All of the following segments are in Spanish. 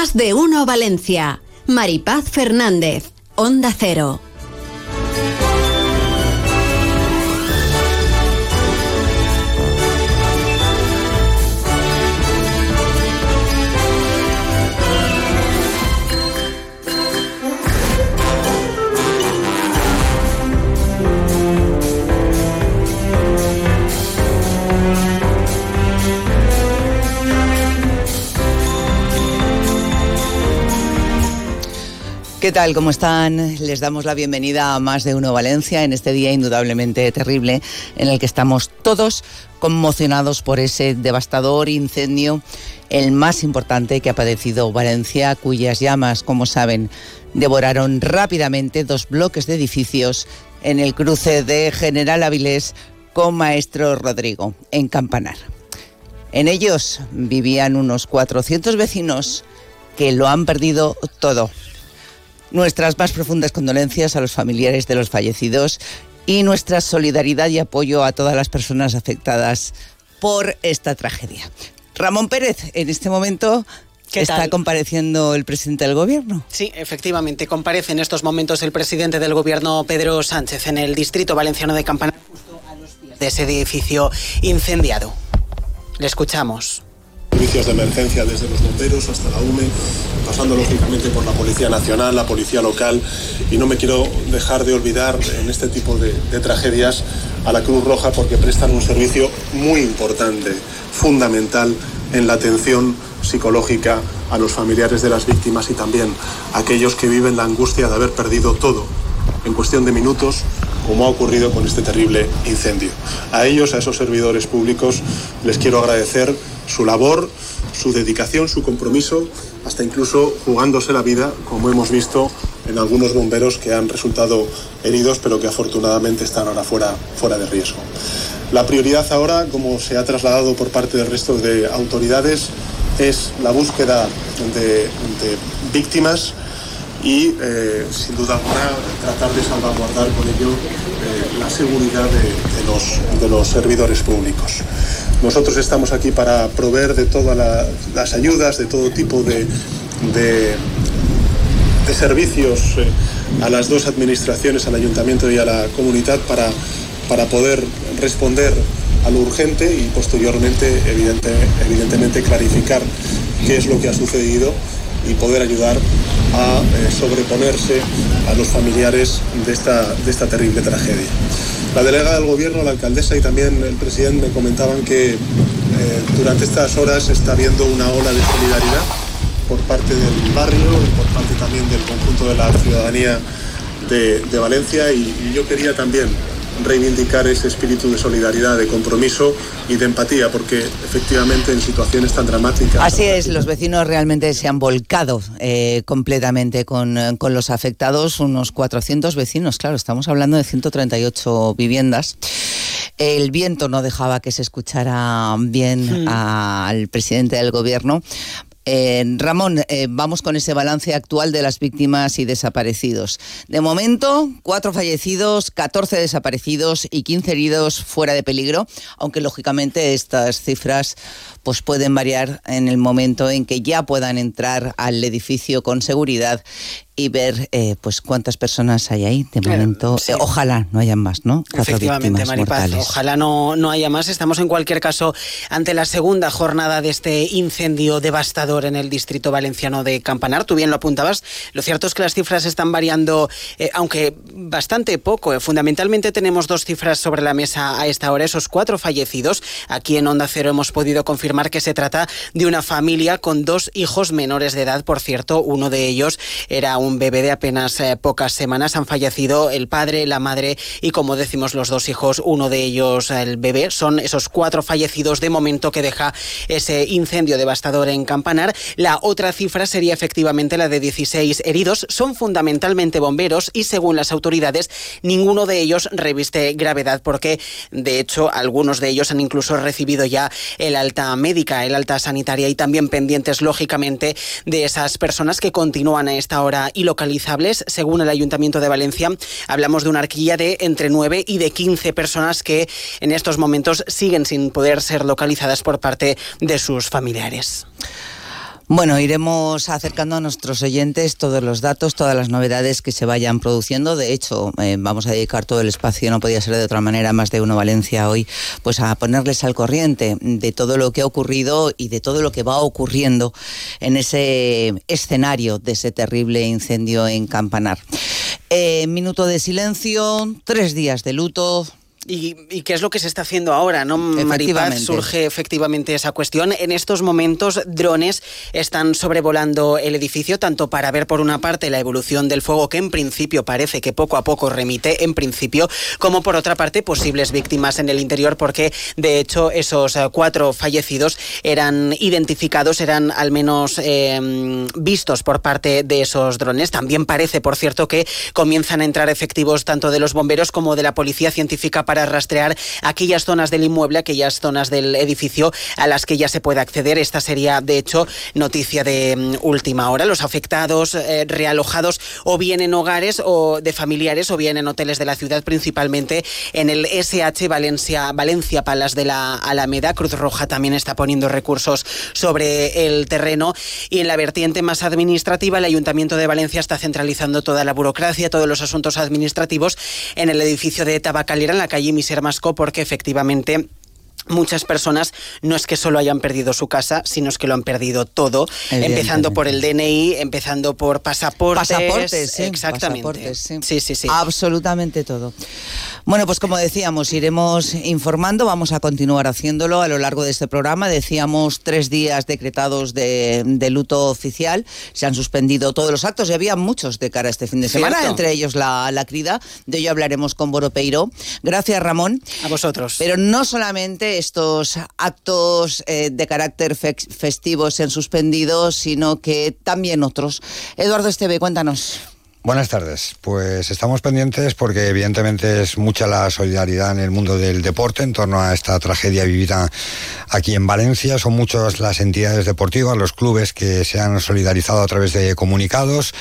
Más de uno Valencia. Maripaz Fernández, Onda Cero. ¿Qué tal? ¿Cómo están? Les damos la bienvenida a Más de Uno Valencia en este día indudablemente terrible en el que estamos todos conmocionados por ese devastador incendio, el más importante que ha padecido Valencia, cuyas llamas, como saben, devoraron rápidamente dos bloques de edificios en el cruce de General Avilés con Maestro Rodrigo, en Campanar. En ellos vivían unos 400 vecinos que lo han perdido todo Nuestras más profundas condolencias a los familiares de los fallecidos y nuestra solidaridad y apoyo a todas las personas afectadas por esta tragedia. Ramón Pérez, en este momento ¿Está compareciendo el presidente del gobierno? Sí, efectivamente, comparece en estos momentos el presidente del gobierno, Pedro Sánchez, en el distrito valenciano de Campanar, justo a los pies de ese edificio incendiado. Le escuchamos servicios de emergencia desde los bomberos hasta la UME, pasando lógicamente por la Policía Nacional, la Policía Local y no me quiero dejar de olvidar en este tipo de, tragedias a la Cruz Roja porque prestan un servicio muy importante, fundamental en la atención psicológica a los familiares de las víctimas y también a aquellos que viven la angustia de haber perdido todo en cuestión de minutos como ha ocurrido con este terrible incendio. A ellos, a esos servidores públicos, les quiero agradecer su labor, su dedicación, su compromiso, hasta incluso jugándose la vida, como hemos visto en algunos bomberos que han resultado heridos, pero que afortunadamente están ahora fuera, fuera de riesgo. La prioridad ahora, como se ha trasladado por parte del resto de autoridades, es la búsqueda de, víctimas y, eh, sin duda alguna, tratar de salvaguardar con ello eh, la seguridad de, los, de los servidores públicos. Nosotros estamos aquí para proveer de todas las ayudas, de todo tipo de, de, servicios eh, a las dos administraciones, al ayuntamiento y a la comunidad, para, para poder responder a lo urgente y posteriormente, evidente, evidentemente, clarificar qué es lo que ha sucedido y poder ayudar a eh, sobreponerse a los familiares de esta, de esta terrible tragedia. La delegada del gobierno, la alcaldesa y también el presidente me comentaban que eh, durante estas horas está habiendo una ola de solidaridad por parte del barrio y por parte también del conjunto de la ciudadanía de, Valencia y yo quería también reivindicar ese espíritu de solidaridad, de compromiso y de empatía, porque efectivamente en situaciones tan dramáticas... Así es, los vecinos realmente se han volcado eh, completamente con, con, los afectados, unos 400 vecinos, claro, estamos hablando de 138 viviendas. El viento no dejaba que se escuchara bien hmm. al presidente del gobierno eh, Ramón, eh, vamos con ese balance actual de las víctimas y desaparecidos. De momento, cuatro fallecidos, 14 desaparecidos y 15 heridos fuera de peligro, aunque lógicamente estas cifras pues pueden variar en el momento en que ya puedan entrar al edificio con seguridad y ver eh, pues cuántas personas hay ahí. De momento, eh, ojalá no haya más, ¿no? Efectivamente, Maripaz, ojalá no, no haya más. Estamos en cualquier caso ante la segunda jornada de este incendio devastador en el distrito valenciano de Campanar. Tú bien lo apuntabas. Lo cierto es que las cifras están variando, eh, aunque bastante poco. Fundamentalmente tenemos dos cifras sobre la mesa a esta hora. Esos cuatro fallecidos. Aquí en Onda Cero hemos podido confirmar que se trata de una familia con dos hijos menores de edad. Por cierto, uno de ellos era un bebé de apenas eh, pocas semanas. Han fallecido el padre, la madre y, como decimos, los dos hijos, uno de ellos el bebé. Son esos cuatro fallecidos de momento que deja ese incendio devastador en Campanar. La otra cifra sería efectivamente la de 16 heridos. Son fundamentalmente bomberos y, según las autoridades, ninguno de ellos reviste gravedad porque, de hecho, algunos de ellos han incluso recibido ya el alta médica, el alta sanitaria y también pendientes, lógicamente, de esas personas que continúan a esta hora localizables. Según el Ayuntamiento de Valencia, hablamos de una arquilla de entre 9 y de 15 personas que en estos momentos siguen sin poder ser localizadas por parte de sus familiares. Bueno, iremos acercando a nuestros oyentes todos los datos, todas las novedades que se vayan produciendo. De hecho, eh, vamos a dedicar todo el espacio, no podía ser de otra manera, más de uno Valencia hoy, pues a ponerles al corriente de todo lo que ha ocurrido y de todo lo que va ocurriendo en ese escenario de ese terrible incendio en Campanar. Eh, minuto de silencio, tres días de luto, ¿Y, qué es lo que se está haciendo ahora? ¿no? Maripaz, surge efectivamente esa cuestión. En estos momentos, drones están sobrevolando el edificio, tanto para ver por una parte la evolución del fuego, que en principio parece que poco a poco remite, en principio, como por otra parte posibles víctimas en el interior, porque de hecho esos eh, cuatro fallecidos eran identificados, eran al menos em, vistos por parte de esos drones. También parece, por cierto, que comienzan a entrar efectivos tanto de los bomberos como de la policía científica para rastrear aquellas zonas del inmueble, aquellas zonas del edificio a las que ya se puede acceder. Esta sería, de hecho, noticia de mm, última hora. Los afectados eh, realojados o bien en hogares o de familiares o bien en hoteles de la ciudad, principalmente en el SH Valencia, Valencia Palas de la Alameda. Cruz Roja también está poniendo recursos sobre el terreno y en la vertiente más administrativa el Ayuntamiento de Valencia está centralizando toda la burocracia, todos los asuntos administrativos en el edificio de Tabacalera, en la calle Jimmy Sermasco porque efectivamente muchas personas no es que solo hayan perdido su casa, sino es que lo han perdido todo, empezando por el DNI, empezando por pasaportes. Pasaportes, sí. Exactamente. sí. sí, sí, Absolutamente todo. Bueno, pues como decíamos, iremos informando, vamos a continuar haciéndolo a lo largo de este programa. Decíamos tres días decretados de, luto oficial, se han suspendido todos los actos y había muchos de cara a este fin de semana, entre ellos la, la crida, de ello hablaremos con Boropeiro. Gracias, Ramón. A vosotros. Pero no solamente estos actos eh, de carácter festivo se han suspendido, sino que también otros. Eduardo Esteve, cuéntanos. Buenas tardes. Pues estamos pendientes porque evidentemente es mucha la solidaridad en el mundo del deporte en torno a esta tragedia vivida aquí en Valencia. Son muchas las entidades deportivas, los clubes que se han solidarizado a través de comunicados.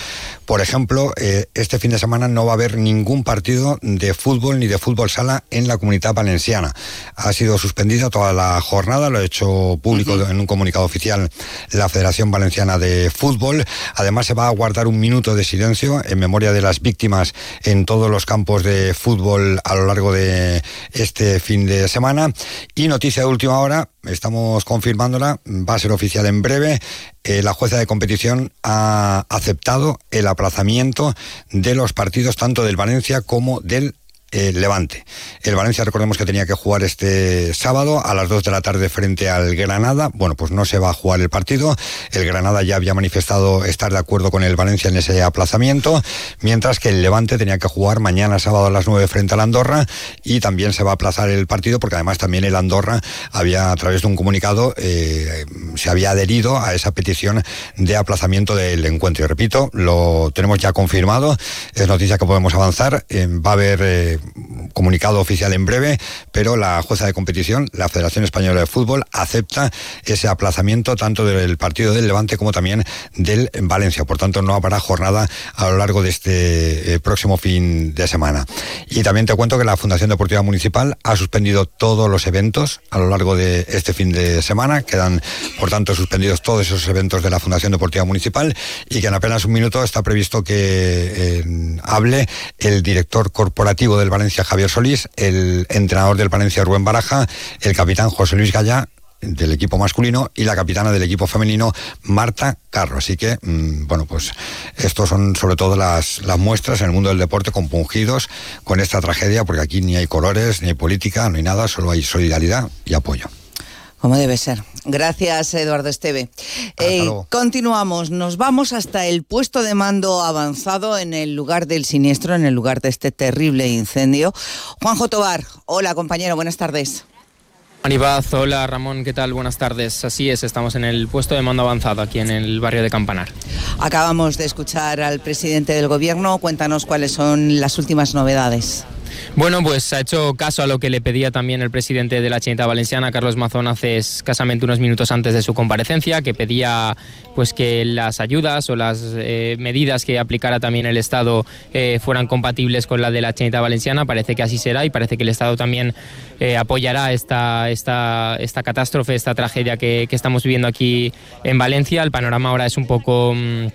Por ejemplo, eh, este fin de semana no va a haber ningún partido de fútbol ni de fútbol sala en la comunidad valenciana. Ha sido suspendida toda la jornada, lo ha hecho público en un comunicado oficial la Federación Valenciana de Fútbol. Además, se va a guardar un minuto de silencio en memoria de las víctimas en todos los campos de fútbol a lo largo de este fin de semana. Y noticia de última hora, estamos confirmándola, va a ser oficial en breve. Eh, la jueza de competición ha aceptado el aplazamiento de los partidos tanto del Valencia como del el Levante. El Valencia, recordemos que tenía que jugar este sábado a las 2 de la tarde frente al Granada. Bueno, pues no se va a jugar el partido. El Granada ya había manifestado estar de acuerdo con el Valencia en ese aplazamiento, mientras que el Levante tenía que jugar mañana sábado a las 9 frente al Andorra y también se va a aplazar el partido porque además también el Andorra había a través de un comunicado eh, se había adherido a esa petición de aplazamiento del encuentro. Y repito, lo tenemos ya confirmado, es noticia que podemos avanzar. Eh, va a haber eh, comunicado oficial en breve, pero la jueza de competición, la Federación Española de Fútbol, acepta ese aplazamiento tanto del partido del Levante como también del Valencia. Por tanto, no habrá jornada a lo largo de este eh, próximo fin de semana. Y también te cuento que la Fundación Deportiva Municipal ha suspendido todos los eventos a lo largo de este fin de semana. Quedan, por tanto, suspendidos todos esos eventos de la Fundación Deportiva Municipal y que en apenas un minuto está previsto que eh, hable el director corporativo del Valencia, Javier Solís, el entrenador del Valencia, Rubén Baraja, el capitán José Luis Gallá, del equipo masculino y la capitana del equipo femenino, Marta Carro. Así que, mm, bueno, pues estos son sobre todo las, las muestras en el mundo del deporte compungidos con esta tragedia, porque aquí ni hay colores, ni hay política, no hay nada, solo hay solidaridad y apoyo. Como debe ser. Gracias, Eduardo Esteve. Eh, continuamos. Nos vamos hasta el puesto de mando avanzado en el lugar del siniestro, en el lugar de este terrible incendio. Juanjo Tobar, hola compañero, buenas tardes. Anibaz, hola Ramón, ¿qué tal? Buenas tardes. Así es, estamos en el puesto de mando avanzado aquí en el barrio de Campanar. Acabamos de escuchar al presidente del gobierno. Cuéntanos cuáles son las últimas novedades. Bueno, pues ha hecho caso a lo que le pedía también el presidente de la Chinita Valenciana, Carlos Mazón, hace escasamente unos minutos antes de su comparecencia, que pedía pues que las ayudas o las eh, medidas que aplicara también el Estado eh, fueran compatibles con la de la Chinita Valenciana. Parece que así será y parece que el Estado también eh, apoyará esta, esta, esta catástrofe, esta tragedia que, estamos viviendo aquí en Valencia. El panorama ahora es un poco... Mm,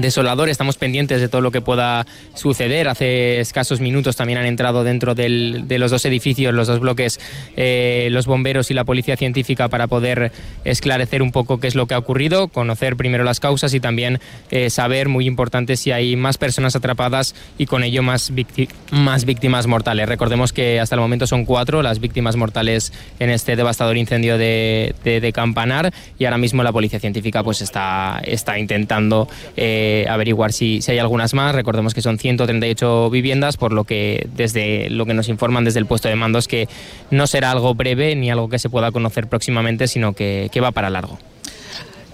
desolador. Estamos pendientes de todo lo que pueda suceder. Hace escasos minutos también han entrado dentro del, de los dos edificios, los dos bloques, eh, los bomberos y la policía científica para poder esclarecer un poco qué es lo que ha ocurrido, conocer primero las causas y también eh, saber, muy importante, si hay más personas atrapadas y con ello más, más víctimas mortales. Recordemos que hasta el momento son cuatro las víctimas mortales en este devastador incendio de, de, Campanar y ahora mismo la policía científica pues está, está intentando eh, averiguar si, si, hay algunas más. Recordemos que son 138 viviendas, por lo que desde lo que nos informan desde el puesto de mando es que no será algo breve ni algo que se pueda conocer próximamente, sino que, que va para largo.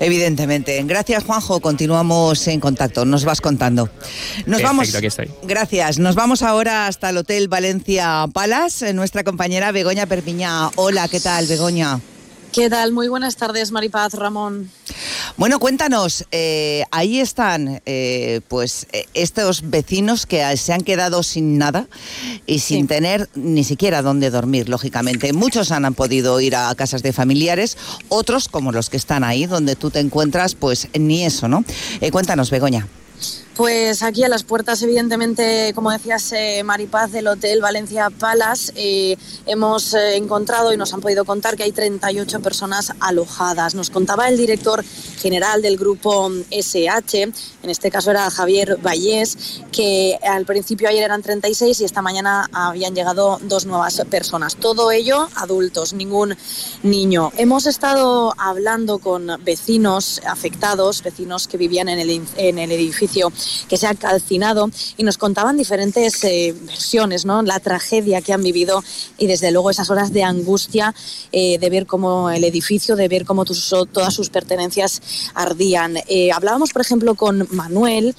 Evidentemente. Gracias, Juanjo. Continuamos en contacto. Nos vas contando. Nos vamos. Aquí estoy. Gracias. Nos vamos ahora hasta el Hotel Valencia Palace. Nuestra compañera Begoña Perpiña. Hola, ¿qué tal, Begoña? ¿Qué tal? Muy buenas tardes, Maripaz, Ramón. Bueno, cuéntanos, eh, ahí están eh, pues eh, estos vecinos que se han quedado sin nada y sin tener ni siquiera dónde dormir, lógicamente. Muchos han, han podido ir a casas de familiares, otros, como los que están ahí donde tú te encuentras, pues ni eso, ¿no? cuéntanos, Begoña. Pues aquí a las puertas, evidentemente, como decías, eh, Maripaz, del Hotel Valencia Palace, eh, hemos eh, encontrado y nos han podido contar que hay 38 personas alojadas. Nos contaba el director general del grupo SH, en este caso era Javier Vallés, que al principio ayer eran 36 y esta mañana habían llegado dos nuevas personas. Todo ello adultos, ningún niño. Hemos estado hablando con vecinos afectados, vecinos que vivían en el, en el edificio que se ha calcinado y nos contaban diferentes eh, versiones, ¿no? La tragedia que han vivido y desde luego esas horas de angustia eh, de ver cómo el edificio, de ver cómo todas sus pertenencias ardían. Eh, hablábamos, por ejemplo, con Manuel,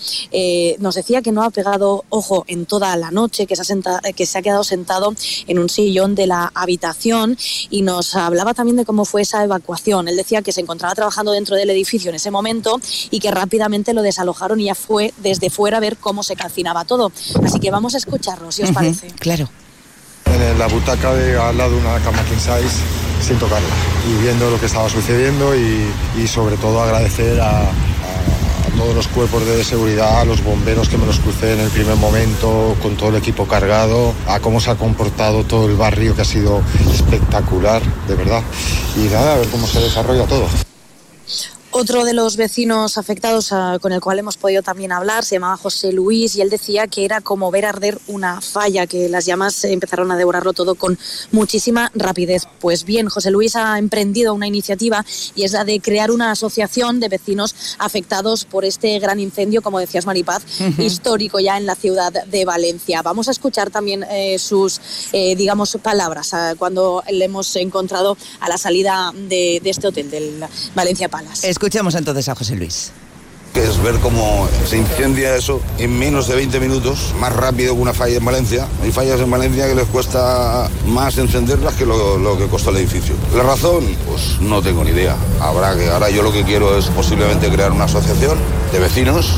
nos decía que no ha pegado ojo en toda la noche, que se, ha que se ha quedado sentado en un sillón de la habitación y nos hablaba también de cómo fue esa evacuación. Él decía que se encontraba trabajando dentro del edificio en ese momento y que rápidamente lo desalojaron y ya fue desde fuera a ver cómo se calcinaba todo. Así que vamos a escucharlo, si os parece. Claro. En la butaca de al lado de una cama king size sin tocarla y viendo lo que estaba sucediendo y, sobre todo agradecer a, a, todos los cuerpos de seguridad, a los bomberos que me los crucé en el primer momento, con todo el equipo cargado, a cómo se ha comportado todo el barrio que ha sido espectacular, de verdad. Y nada, a ver cómo se desarrolla todo. Otro de los vecinos afectados ah, con el cual hemos podido también hablar se llamaba José Luis y él decía que era como ver arder una falla, que las llamas empezaron a devorarlo todo con muchísima rapidez. Pues bien, José Luis ha emprendido una iniciativa y es la de crear una asociación de vecinos afectados por este gran incendio, como decías Maripaz, histórico ya en la ciudad de Valencia. Vamos a escuchar también eh, sus, eh, digamos, palabras ah, cuando le hemos encontrado a la salida de, este hotel, del Valencia Palace. Escuchemos entonces a José Luis es ver cómo se incendia eso en menos de 20 minutos, más rápido que una falla en Valencia. Hay fallas en Valencia que les cuesta más encenderlas que lo, que costó el edificio. La razón, pues no tengo ni idea. Habrá que, ahora yo lo que quiero es posiblemente crear una asociación de vecinos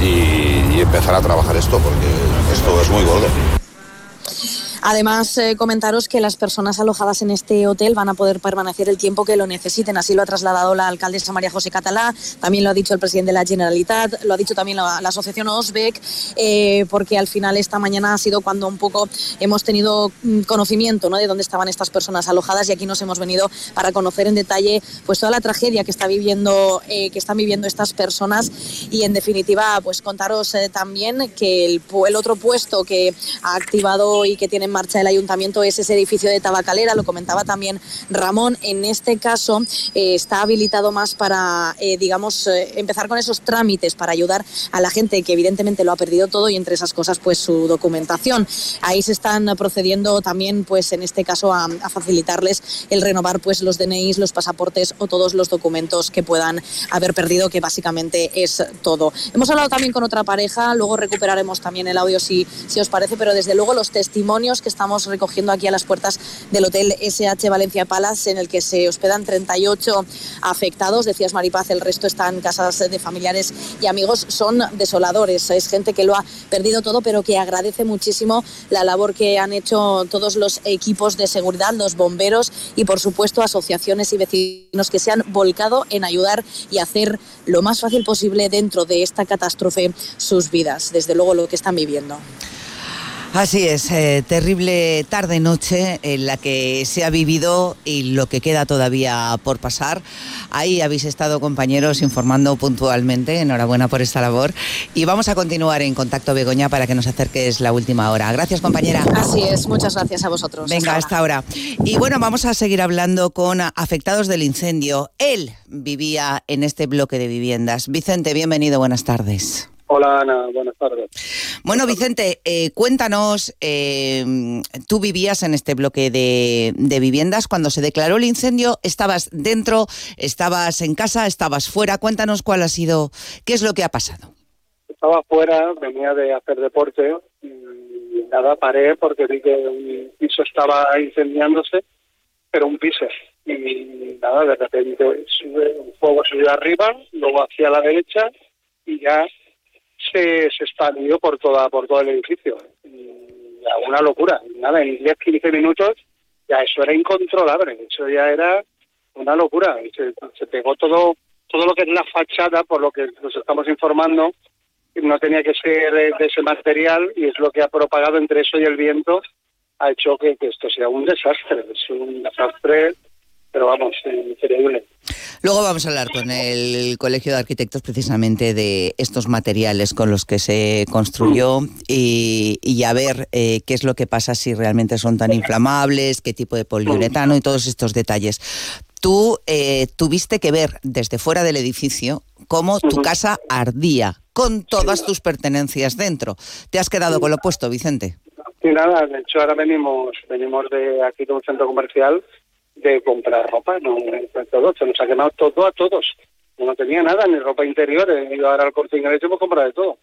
y empezar a trabajar esto, porque esto es muy gordo. Además, eh, comentaros que las personas alojadas en este hotel van a poder permanecer el tiempo que lo necesiten. Así lo ha trasladado la alcaldesa María José Catalá, también lo ha dicho el presidente de la Generalitat, lo ha dicho también la, asociación OSBEC, eh, porque al final esta mañana ha sido cuando un poco hemos tenido mm, conocimiento ¿no? de dónde estaban estas personas alojadas y aquí nos hemos venido para conocer en detalle pues toda la tragedia que está viviendo eh, que están viviendo estas personas y en definitiva pues contaros también que el, el otro puesto que ha activado y que tiene marcha el ayuntamiento es ese edificio de Tabacalera, lo comentaba también Ramón. En este caso eh, está habilitado más para, eh, digamos, empezar con esos trámites para ayudar a la gente que evidentemente lo ha perdido todo y entre esas cosas pues su documentación. Ahí se están procediendo también pues en este caso a, a facilitarles el renovar pues los DNIs, los pasaportes o todos los documentos que puedan haber perdido, que básicamente es todo. Hemos hablado también con otra pareja, luego recuperaremos también el audio si, si os parece, pero desde luego los testimonios que estamos recogiendo aquí a las puertas del Hotel SH Valencia Palace, en el que se hospedan 38 afectados, decías Maripaz, el resto están casas de familiares y amigos, son desoladores. Es gente que lo ha perdido todo, pero que agradece muchísimo la labor que han hecho todos los equipos de seguridad, los bomberos y, por supuesto, asociaciones y vecinos que se han volcado en ayudar y hacer lo más fácil posible dentro de esta catástrofe sus vidas, desde luego lo que están viviendo. Así es, eh, terrible tarde-noche en la que se ha vivido y lo que queda todavía por pasar. Ahí habéis estado, compañeros, informando puntualmente. Enhorabuena por esta labor. Y vamos a continuar en contacto, Begoña, para que nos acerques la última hora. Gracias, compañera. Así es, muchas gracias a vosotros. Venga, hasta ahora. Y bueno, vamos a seguir hablando con afectados del incendio. Él vivía en este bloque de viviendas. Vicente, bienvenido, buenas tardes. Hola Ana, buenas tardes. Bueno Vicente, eh, cuéntanos, eh, tú vivías en este bloque de, viviendas, cuando se declaró el incendio, ¿estabas dentro, estabas en casa, estabas fuera? Cuéntanos cuál ha sido, qué es lo que ha pasado. Estaba fuera, venía de hacer deporte y nada, paré porque vi que un piso estaba incendiándose, pero un piso. Y nada, de repente sube, un fuego subió arriba, luego hacia la derecha y ya se, se expandió por toda por todo el edificio. una locura. Nada, en 10, 15 minutos ya eso era incontrolable. Eso ya era una locura. Se, se pegó todo todo lo que es la fachada, por lo que nos estamos informando, no tenía que ser de ese material y es lo que ha propagado entre eso y el viento, ha hecho que, que esto sea un desastre. Es un desastre pero vamos, increíble. Luego vamos a hablar con el Colegio de Arquitectos precisamente de estos materiales con los que se construyó y, a ver eh, qué es lo que pasa si realmente son tan inflamables, qué tipo de poliuretano y todos estos detalles. Tú eh, tuviste que ver desde fuera del edificio cómo tu casa ardía con todas tus pertenencias dentro. ¿Te has quedado con lo puesto, Vicente? Sí, nada, de hecho ahora venimos, venimos de aquí de un centro comercial de comprar ropa, no todo, se nos ha quemado todo a todos. No tenía nada, ni ropa interior, he ido ahora al corte inglés y hemos comprado de todo.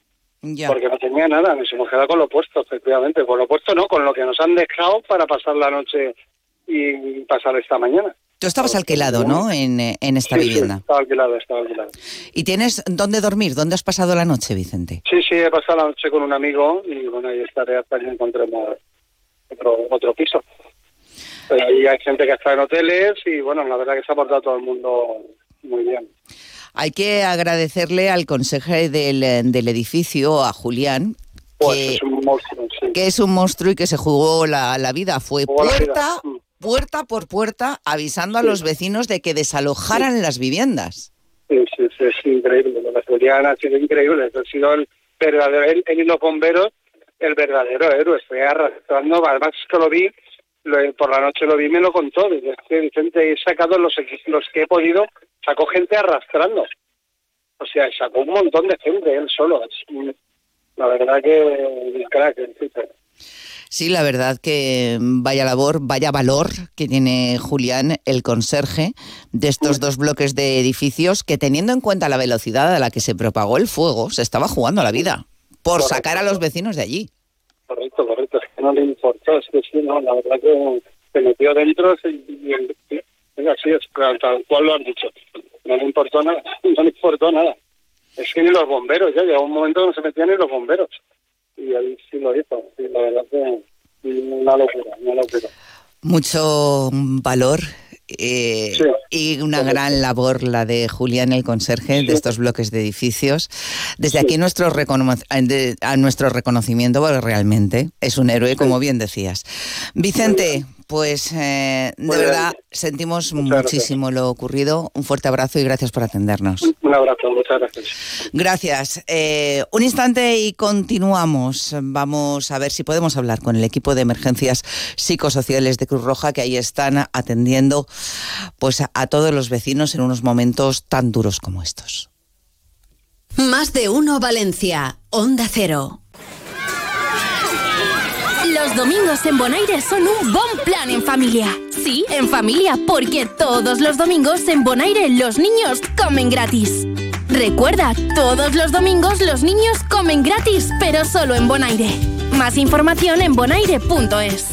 Porque no tenía nada, nos hemos quedado con lo puesto, efectivamente. Con lo puesto no, con lo que nos han dejado para pasar la noche y pasar esta mañana. Tú estabas alquilado, ¿no? En, en esta vivienda. Sí, estaba alquilado, estaba alquilado. ¿Y tienes dónde dormir? ¿Dónde has pasado la noche, Vicente? Sí, sí, he pasado la noche con un amigo y bueno, ahí estaré hasta que encontremos otro, otro piso. Pero ahí hay gente que está en hoteles y bueno, la verdad que se ha portado todo el mundo muy bien. Hay que agradecerle al consejero del, del edificio, a Julián, pues que, es un monstruo, que es un monstruo y que se jugó la, la vida. Fue puerta, mm. puerta por puerta avisando a los vecinos de que desalojaran las viviendas. Sí, sí, sí, es increíble. La Julián ha sido increíble. Ha sido el verdadero, él, y los bomberos, el verdadero héroe. Fue arrastrando, además que lo vi por la noche lo vi y me lo contó. Dice, Vicente, he sacado los, los que he podido, sacó gente arrastrando. O sea, sacó un montón de gente él solo. La verdad que crack, Sí, la verdad que vaya labor, vaya valor que tiene Julián, el conserje de estos dos bloques de edificios, que teniendo en cuenta la velocidad a la que se propagó el fuego, se estaba jugando la vida por sacar a los vecinos de allí. Correcto, correcto, no le importó, es que sí, no, la verdad que se metió dentro y, así es, tal cual lo han dicho. No le importó nada, no le importó nada. Es que ni los bomberos, ya llegó un momento no se metían ni los bomberos. Y ahí sí lo hizo, sí, la verdad que una locura, una locura. Mucho valor eh, y una gran labor la de Julián, el conserje de estos bloques de edificios. Desde aquí nuestro, a nuestro reconocimiento, porque realmente es un héroe, como bien decías. Vicente, Pues eh, de verdad sentimos muchísimo lo ocurrido. Un fuerte abrazo y gracias por atendernos. Un abrazo, muchas gracias. Gracias. Eh, un instante y continuamos. Vamos a ver si podemos hablar con el equipo de emergencias psicosociales de Cruz Roja que ahí están atendiendo pues a todos los vecinos en unos momentos tan duros como estos. Más de uno Valencia, Onda Cero. Domingos en Bonaire son un buen plan en familia. Sí, en familia, porque todos los domingos en Bonaire los niños comen gratis. Recuerda, todos los domingos los niños comen gratis, pero solo en Bonaire. Más información en bonaire.es.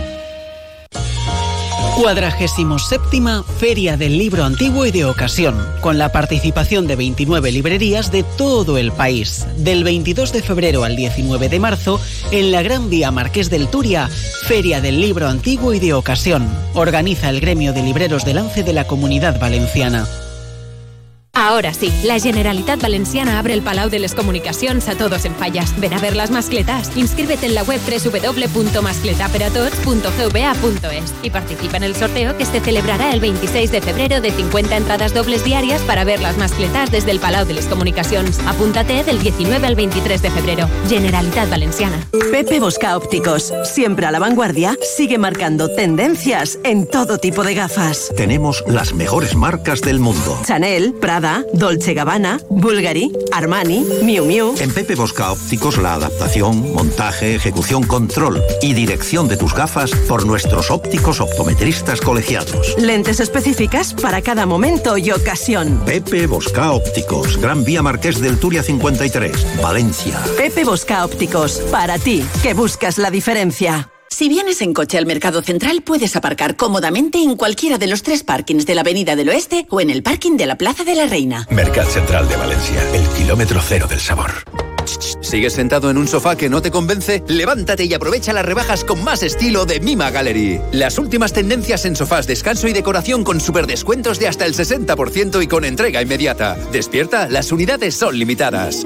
Cuadragésimo séptima Feria del Libro Antiguo y de Ocasión, con la participación de 29 librerías de todo el país. Del 22 de febrero al 19 de marzo, en la Gran Vía Marqués del Turia, Feria del Libro Antiguo y de Ocasión. Organiza el gremio de libreros de lance de la Comunidad Valenciana. Ahora sí, la Generalitat Valenciana abre el Palau de les Comunicacions a todos en fallas. Ven a ver las mascletas. Inscríbete en la web www.mascletaperatots.gva.es y participa en el sorteo que se celebrará el 26 de febrero de 50 entradas dobles diarias para ver las mascletas desde el Palau de les Comunicacions. Apúntate del 19 al 23 de febrero. Generalitat Valenciana. Pepe Bosca Ópticos, siempre a la vanguardia, sigue marcando tendencias en todo tipo de gafas. Tenemos las mejores marcas del mundo. Chanel, Prada, Dolce Gabbana, Bulgari, Armani, Miu Miu. En Pepe Bosca Ópticos la adaptación, montaje, ejecución, control y dirección de tus gafas por nuestros ópticos optometristas colegiados. Lentes específicas para cada momento y ocasión. Pepe Bosca Ópticos, Gran Vía Marqués del Turia 53, Valencia. Pepe Bosca Ópticos, para ti, que buscas la diferencia. Si vienes en coche al Mercado Central, puedes aparcar cómodamente en cualquiera de los tres parkings de la Avenida del Oeste o en el parking de la Plaza de la Reina. Mercado Central de Valencia, el kilómetro cero del sabor. ¿Sigues sentado en un sofá que no te convence? Levántate y aprovecha las rebajas con más estilo de Mima Gallery. Las últimas tendencias en sofás, descanso y decoración con superdescuentos de hasta el 60% y con entrega inmediata. Despierta, las unidades son limitadas.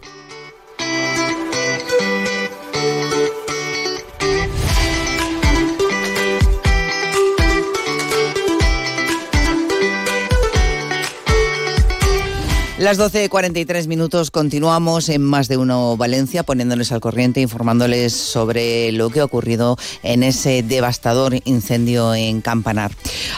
Las 12.43 minutos continuamos en Más de Uno Valencia poniéndoles al corriente, informándoles sobre lo que ha ocurrido en ese devastador incendio en Campanar.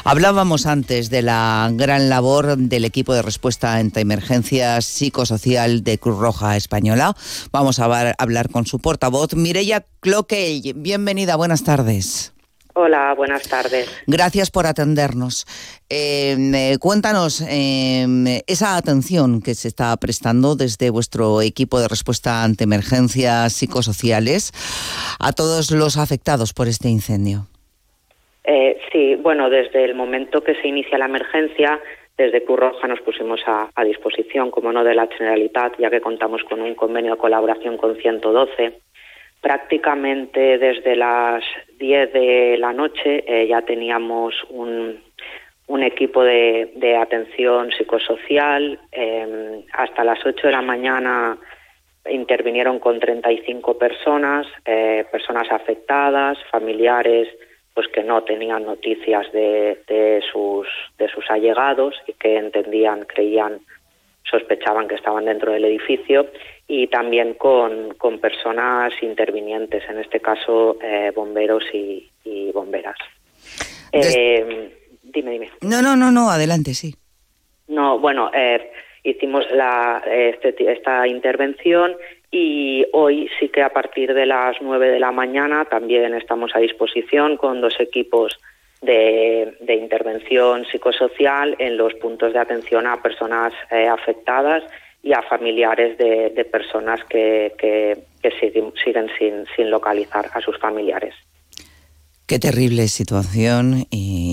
Hablábamos antes de la gran labor del equipo de respuesta ante emergencias psicosocial de Cruz Roja Española. Vamos a hablar con su portavoz, Mireya Cloquey. Bienvenida, buenas tardes. Hola, buenas tardes. Gracias por atendernos. Eh, cuéntanos em, esa atención que se está prestando desde vuestro equipo de respuesta ante emergencias psicosociales a todos los afectados por este incendio. Eh, sí, bueno, desde el momento que se inicia la emergencia, desde Cruz Roja nos pusimos a, a disposición, como no de la Generalitat, ya que contamos con un convenio de colaboración con 112 prácticamente desde las 10 de la noche eh, ya teníamos un, equipo de, atención psicosocial. Eh, hasta las 8 de la mañana intervinieron con 35 personas, eh, personas afectadas, familiares pues que no tenían noticias de, de, sus, de sus allegados y que entendían, creían, sospechaban que estaban dentro del edificio y también con, con personas intervinientes, en este caso eh, bomberos y, bomberas. Eh, dime, dime. No, no, no, no, adelante, sí. No, bueno, eh, hicimos la, este, esta intervención y hoy sí que a partir de las 9 de la mañana también estamos a disposición con dos equipos de, intervención psicosocial en los puntos de atención a personas eh, afectadas y a familiares de, personas que, que, siguen, siguen sin, sin localizar a sus familiares. Qué terrible situación y,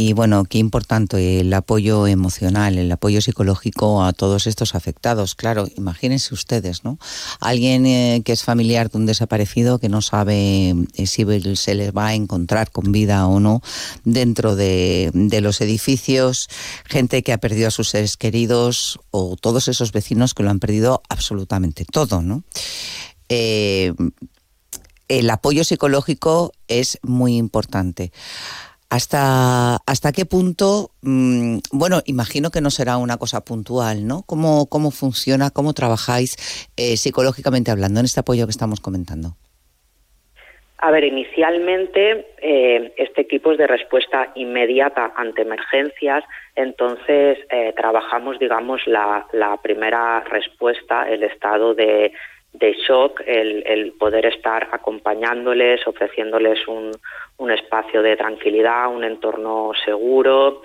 y bueno, qué importante el apoyo emocional, el apoyo psicológico a todos estos afectados. Claro, imagínense ustedes, ¿no? Alguien eh, que es familiar de un desaparecido que no sabe eh, si se les va a encontrar con vida o no dentro de, los edificios, gente que ha perdido a sus seres queridos o todos esos vecinos que lo han perdido absolutamente todo, ¿no? Eh, el apoyo psicológico es muy importante. ¿Hasta, hasta qué punto? Mm, bueno, imagino que no será una cosa puntual, ¿no? ¿Cómo, cómo funciona, cómo trabajáis eh, psicológicamente hablando en este apoyo que estamos comentando? A ver, inicialmente eh, este equipo es de respuesta inmediata ante emergencias, entonces eh, trabajamos, digamos, la, primera respuesta, el estado de, shock, el, poder estar acompañándoles, ofreciéndoles un, un espacio de tranquilidad, un entorno seguro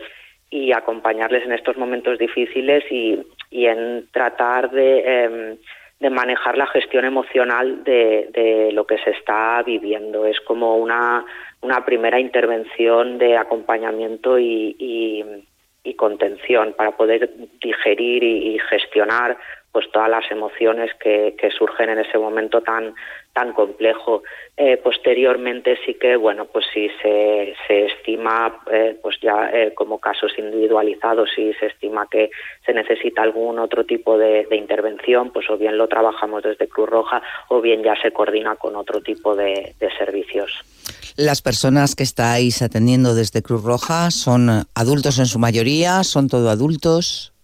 y acompañarles en estos momentos difíciles y, y en tratar de, em, de, manejar la gestión emocional de, de, lo que se está viviendo. Es como una, una primera intervención de acompañamiento y, y, y contención para poder digerir y, gestionar pues todas las emociones que, que, surgen en ese momento tan tan complejo. Eh, posteriormente sí que, bueno, pues si se, se estima, eh, pues ya eh, como casos individualizados, si se estima que se necesita algún otro tipo de, intervención, pues o bien lo trabajamos desde Cruz Roja o bien ya se coordina con otro tipo de, de servicios. Las personas que estáis atendiendo desde Cruz Roja son adultos en su mayoría, son todo adultos.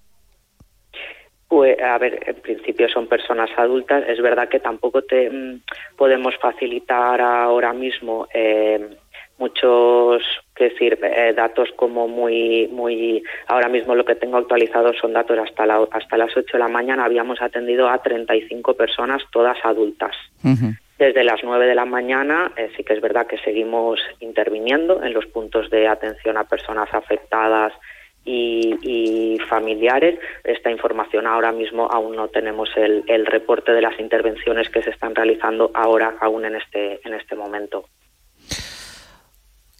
Pues, a ver, en principio son personas adultas. Es verdad que tampoco te mm, podemos facilitar ahora mismo eh, muchos, que decir, eh, datos como muy, muy. Ahora mismo lo que tengo actualizado son datos hasta la, hasta las 8 de la mañana. Habíamos atendido a 35 personas, todas adultas. Desde las 9 de la mañana eh, sí que es verdad que seguimos interviniendo en los puntos de atención a personas afectadas y, familiares. Esta información ahora mismo aún no tenemos el, el, reporte de las intervenciones que se están realizando ahora, aún en este, en este momento.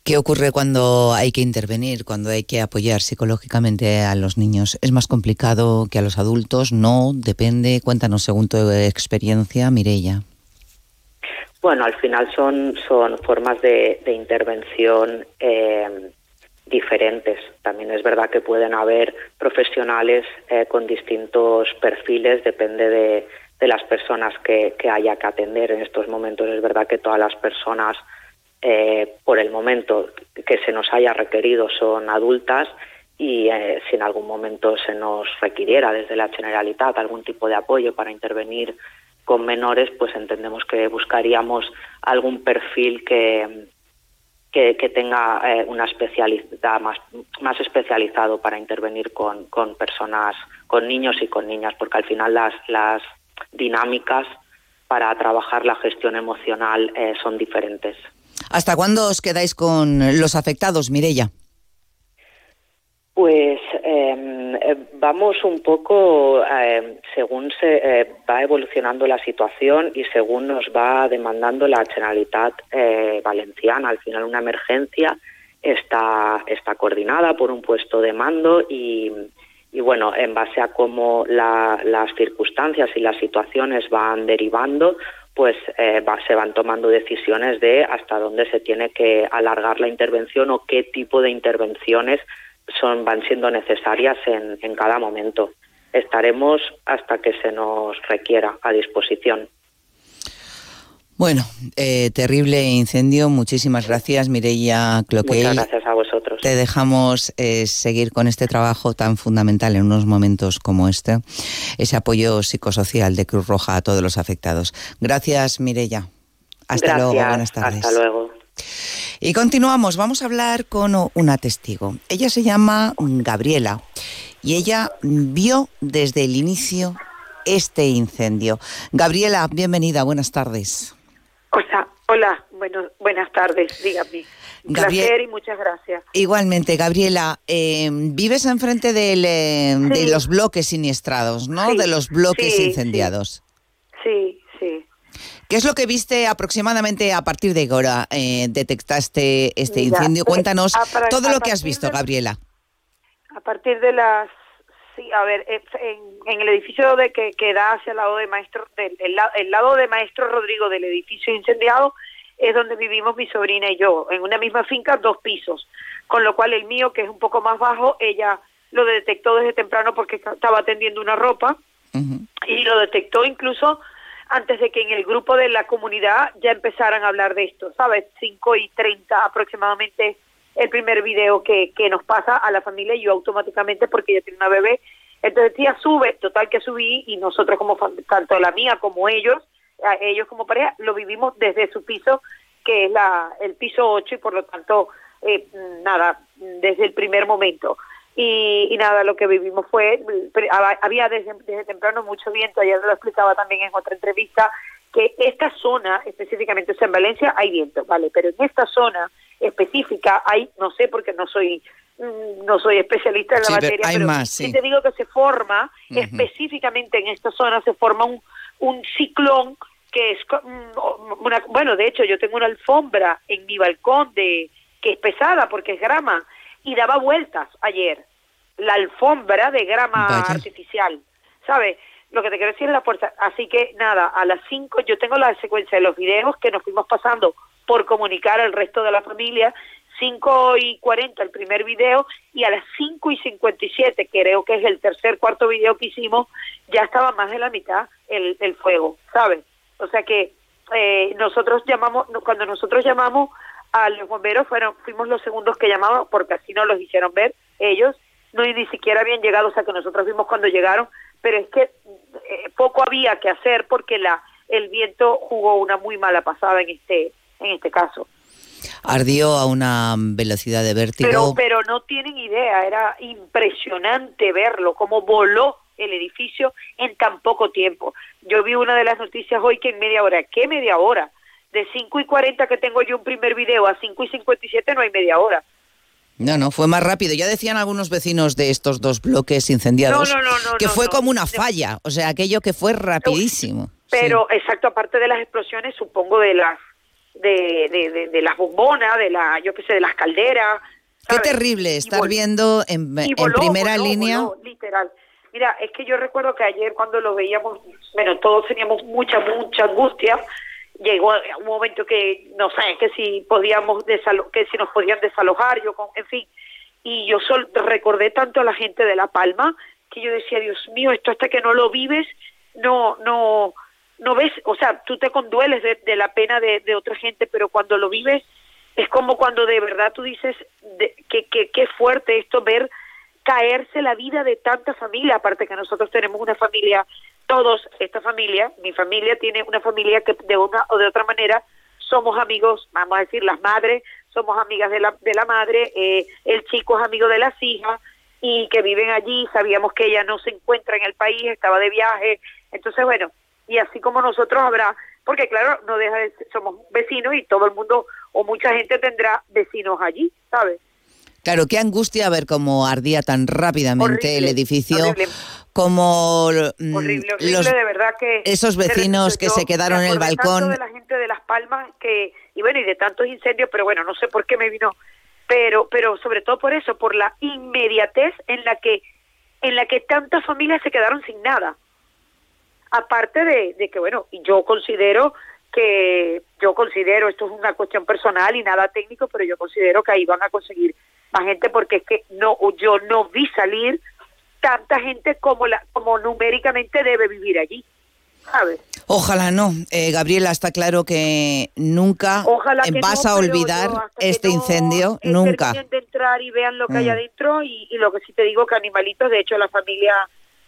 ¿Qué ocurre cuando hay que intervenir, cuando hay que apoyar psicológicamente a los niños? ¿Es más complicado que a los adultos? No, depende. Cuéntanos según tu experiencia, Mirella. Bueno, al final son, son formas de, de intervención eh, diferentes. También es verdad que pueden haber profesionales eh, con distintos perfiles, depende de, de las personas que, que, haya que atender. En estos momentos es verdad que todas las personas, eh, por el momento que se nos haya requerido, son adultas y eh, si en algún momento se nos requiriera desde la Generalitat algún tipo de apoyo para intervenir con menores, pues entendemos que buscaríamos algún perfil que, que, tenga eh, una especialidad más, más especializado para intervenir con, con personas, con niños y con niñas, porque al final las, las dinámicas para trabajar la gestión emocional eh, son diferentes. ¿Hasta cuándo os quedáis con los afectados, Mirella? Pues em, eh, vamos un poco según se eh, va evolucionando la situación y según nos va demandando la Generalitat eh, Valenciana. Al final una emergencia está, está coordinada por un puesto de mando y, y bueno, en base a cómo las circunstancias y las situaciones van derivando, pues se van tomando decisiones de hasta dónde se tiene que alargar la intervención o qué tipo de intervenciones son, van siendo necesarias en, en cada momento. Estaremos hasta que se nos requiera a disposición. Bueno, eh, terrible incendio. Muchísimas gracias, Mireia Cloquel. Muchas gracias a vosotros. Te dejamos eh, seguir con este trabajo tan fundamental en unos momentos como este, ese apoyo psicosocial de Cruz Roja a todos los afectados. Gracias, Mireia. Hasta luego, buenas tardes. Hasta luego. Y continuamos, vamos a hablar con una testigo. Ella se llama Gabriela y ella vio desde el inicio este incendio. Gabriela, bienvenida, buenas tardes. Hola, hola, bueno, buenas tardes, dígame. Un placer y muchas gracias. Igualmente, Gabriela, eh, vives enfrente del, eh, de los bloques siniestrados, ¿no? de los bloques incendiados. Sí, sí. ¿Qué es lo que viste aproximadamente a partir de ahora eh, detectaste este incendio? Cuéntanos todo lo que has visto, Gabriela. A partir de las Sí, a ver, eh, en, el edificio de que, que, da hacia el lado de maestro, del, el, lado de maestro Rodrigo del edificio incendiado es donde vivimos mi sobrina y yo, en una misma finca, dos pisos, con lo cual el mío, que es un poco más bajo, ella lo detectó desde temprano porque estaba atendiendo una ropa y lo detectó incluso antes de que en el grupo de la comunidad ya empezaran a hablar de esto, ¿sabes? 5 y 30 aproximadamente el primer video que, que nos pasa a la familia y yo automáticamente porque ella tiene una bebé. Entonces tía sube, total que subí y nosotros como tanto la mía como ellos, ellos como pareja, lo vivimos desde su piso, que es la, el piso 8 y por lo tanto, eh, nada, desde el primer momento. Y, y, nada, lo que vivimos fue, había desde, desde temprano mucho viento, ayer lo explicaba también en otra entrevista, que esta zona, específicamente, o en Valencia hay viento, ¿vale? Pero en esta zona específica hay, no sé porque no soy mm, no soy especialista en la materia, pero más, te digo que se forma, específicamente en esta zona se forma un, un ciclón que es mm, una, bueno, de hecho yo tengo una alfombra en mi balcón de que es pesada porque es grama y daba vueltas ayer la alfombra de grama artificial, ¿sabes? Lo que te quiero decir es la fuerza. Así que nada, a las 5 yo tengo la secuencia de los videos que nos fuimos pasando por comunicar al resto de la familia. 5 y 40 el primer video y a las 5 y 57, que creo que es el tercer, cuarto video que hicimos, ya estaba más de la mitad el, el fuego, ¿sabes? O sea que eh, nosotros llamamos, cuando nosotros llamamos a los bomberos, fueron, fuimos los segundos que llamamos porque así nos los hicieron ver ellos, no ni siquiera habían llegado, o sea que nosotros vimos cuando llegaron, pero es que eh, poco había que hacer porque la el viento jugó una muy mala pasada en este en este caso. Ardió a una velocidad de vértigo. Pero, pero no tienen idea, era impresionante verlo, cómo voló el edificio en tan poco tiempo. Yo vi una de las noticias hoy que en media hora, ¿qué media hora? De 5 y 40 que tengo yo un primer video a 5 y 57 no hay media hora. No, no, fue más rápido. Ya decían algunos vecinos de estos dos bloques incendiados que fue como una falla, o sea, aquello que fue rapidísimo. Pero, exacto, aparte de las explosiones, supongo de las de, de, de, las bombonas, de la, yo qué sé, de las calderas. Qué terrible estar viendo en, primera línea. literal. Mira, es que yo recuerdo que ayer cuando lo veíamos, bueno, todos teníamos mucha, mucha angustia. Llegó un momento que no sé, que si podíamos que si nos podían desalojar, yo, en fin. Y yo solo recordé tanto a la gente de La Palma que yo decía, Dios mío, esto hasta que no lo vives, no, no, no ves, o sea, tú te condueles de, la pena de, otra gente, pero cuando lo vives es como cuando de verdad tú dices que, que, fuerte esto ver caerse la vida de tanta familia, aparte que nosotros tenemos una familia, todos, esta familia, mi familia tiene una familia que de una o de otra manera somos amigos, vamos a decir, las madres, somos amigas de la, de la madre, eh, el chico es amigo de las hijas y que viven allí, sabíamos que ella no se encuentra en el país, estaba de viaje, entonces bueno, y así como nosotros habrá, porque claro, no deja de somos vecinos y todo el mundo o mucha gente tendrá vecinos allí, ¿sabes? Claro, qué angustia ver cómo ardía tan rápidamente el edificio, como mm, horrible, horrible, de verdad que esos vecinos que se quedaron en el balcón. de la gente de Las Palmas que y bueno y de tantos incendios, pero bueno, no sé por qué me vino, pero pero sobre todo por eso, por la inmediatez en la que en la que tantas familias se quedaron sin nada. Aparte de, que, bueno, yo considero que, yo considero, esto es una cuestión personal y nada técnico, pero yo considero que ahí van a conseguir más gente porque es que no, yo no vi salir tanta gente como, la, como numéricamente debe vivir allí. ¿sabes? Ojalá no. Eh, Gabriela, está claro que nunca vas a olvidar este incendio, nunca. de entrar y vean lo que hay mm. adentro y, lo que sí te digo que animalitos, de hecho la familia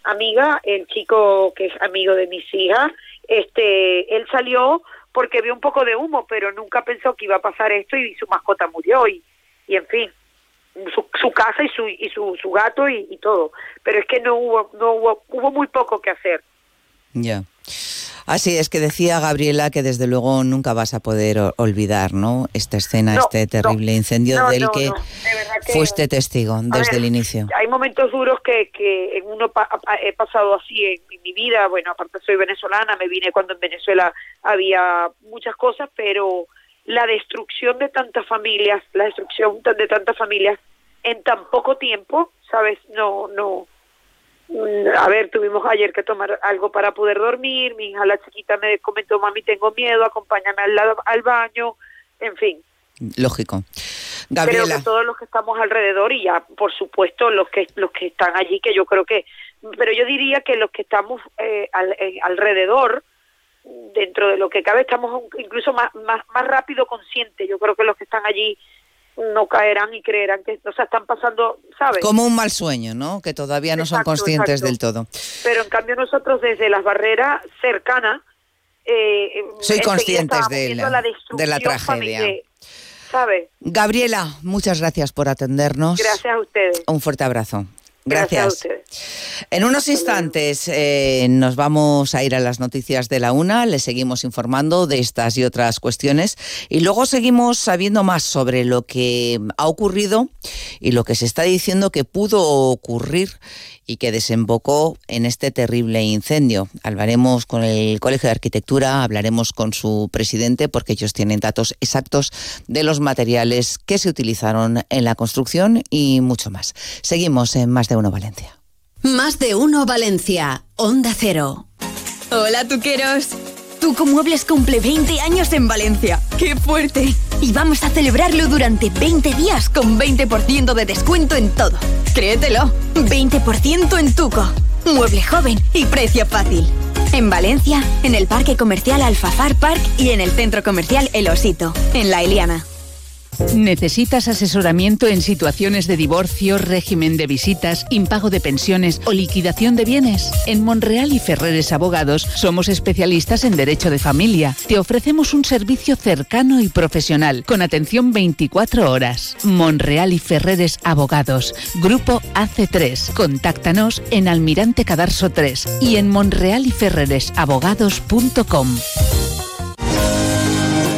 amiga, el chico que es amigo de mis hijas, este, él salió porque vio un poco de humo, pero nunca pensó que iba a pasar esto y su mascota murió y, y en fin, su, casa y su y su, su gato y, y, todo. Pero es que no hubo no hubo hubo muy poco que hacer. Ya. Así es que decía Gabriela que desde luego nunca vas a poder olvidar, ¿no? Esta escena, este terrible incendio del que, fuiste testigo desde el inicio. Hay momentos duros que, que en uno he pasado así en, mi vida. Bueno, aparte soy venezolana, me vine cuando en Venezuela había muchas cosas, pero la destrucción de tantas familias, la destrucción de tantas familias en tan poco tiempo, ¿sabes? No, no, a ver, tuvimos ayer que tomar algo para poder dormir, mi hija la chiquita me comentó, mami, tengo miedo, acompáñame al, lado, al baño, en fin. Lógico. Gabriela. Creo que todos los que estamos alrededor y ya, por supuesto, los que los que están allí, que yo creo que, pero yo diría que los que estamos eh, eh, alrededor, dentro de lo que cabe, estamos incluso más, más, más rápido conscientes. Yo creo que los que están allí no caerán y creerán que, o sea, están pasando, ¿sabes? Como un mal sueño, ¿no? Que todavía no son conscientes del todo. Pero en cambio nosotros desde las barreras cercanas... Eh, Soy conscientes de la, de la tragedia. ¿sabes? Gabriela, muchas gracias por atendernos. Gracias a ustedes. Un fuerte abrazo. Gracias. En unos instantes eh, nos vamos a ir a las noticias de la una, le seguimos informando de estas y otras cuestiones. Y luego seguimos sabiendo más sobre lo que ha ocurrido y lo que se está diciendo que pudo ocurrir y que desembocó en este terrible incendio. Hablaremos con el Colegio de Arquitectura, hablaremos con su presidente porque ellos tienen datos exactos de los materiales que se utilizaron en la construcción y mucho más. Seguimos en Más de Uno Valencia. Más de Uno Valencia, Onda Cero. Hola, tuqueros. Tuco Muebles cumple 20 años en Valencia. ¡Qué fuerte! Y vamos a celebrarlo durante 20 días con 20% de descuento en todo. Créetelo, 20% en Tuco. Mueble joven y precio fácil. En Valencia, en el Parque Comercial Alfafar Park y en el Centro Comercial El Osito, en La Eliana. ¿Necesitas asesoramiento en situaciones de divorcio, régimen de visitas, impago de pensiones o liquidación de bienes? En Monreal y Ferreres Abogados somos especialistas en derecho de familia. Te ofrecemos un servicio cercano y profesional con atención 24 horas. Monreal y Ferreres Abogados, Grupo AC3. Contáctanos en Almirante Cadarso 3 y en monrealyferreresabogados.com.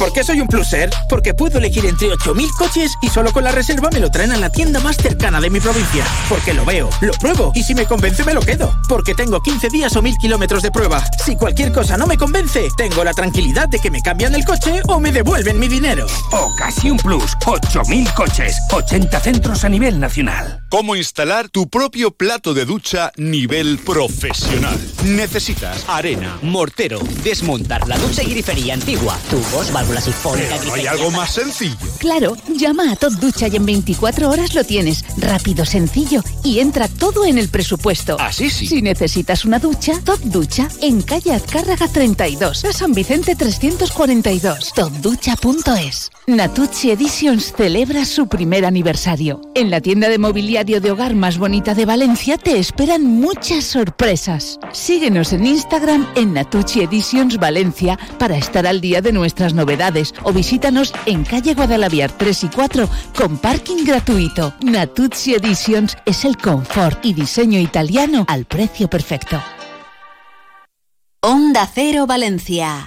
¿Por qué soy un pluser? Porque puedo elegir entre 8.000 coches y solo con la reserva me lo traen a la tienda más cercana de mi provincia. Porque lo veo, lo pruebo y si me convence me lo quedo. Porque tengo 15 días o 1.000 kilómetros de prueba. Si cualquier cosa no me convence, tengo la tranquilidad de que me cambian el coche o me devuelven mi dinero. Ocasión Plus, 8.000 coches, 80 centros a nivel nacional. ¿Cómo instalar tu propio plato de ducha nivel profesional? Necesitas arena, mortero, desmontar la ducha y grifería antigua, tubos, ¿No hay algo más sencillo? Claro, llama a Top Ducha y en 24 horas lo tienes. Rápido, sencillo y entra todo en el presupuesto. Así sí. Si necesitas una ducha, Top Ducha en calle Azcárraga 32, a San Vicente 342. Topducha.es. Natucci Editions celebra su primer aniversario. En la tienda de mobiliario de hogar más bonita de Valencia te esperan muchas sorpresas. Síguenos en Instagram en Natucci Editions Valencia para estar al día de nuestras novedades o visítanos en calle Guadalaviar 3 y 4 con parking gratuito. Natuzzi Editions es el confort y diseño italiano al precio perfecto. Onda Cero Valencia.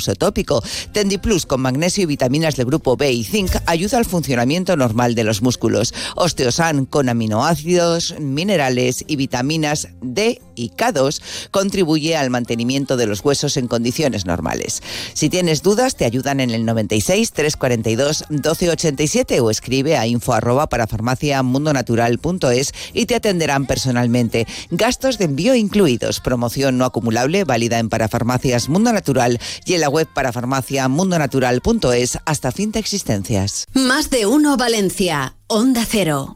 uso tópico. Tendiplus con magnesio y vitaminas del grupo B y zinc ayuda al funcionamiento normal de los músculos. Osteosan con aminoácidos, minerales y vitaminas D y K2 contribuye al mantenimiento de los huesos en condiciones normales. Si tienes dudas, te ayudan en el 96 342 1287 o escribe a info arroba para farmaciamundonatural.es y te atenderán personalmente. Gastos de envío incluidos. Promoción no acumulable válida en Parafarmacias Mundo Natural y en la web parafarmaciamundonatural.es hasta fin de existencias. Más de uno Valencia. Onda Cero.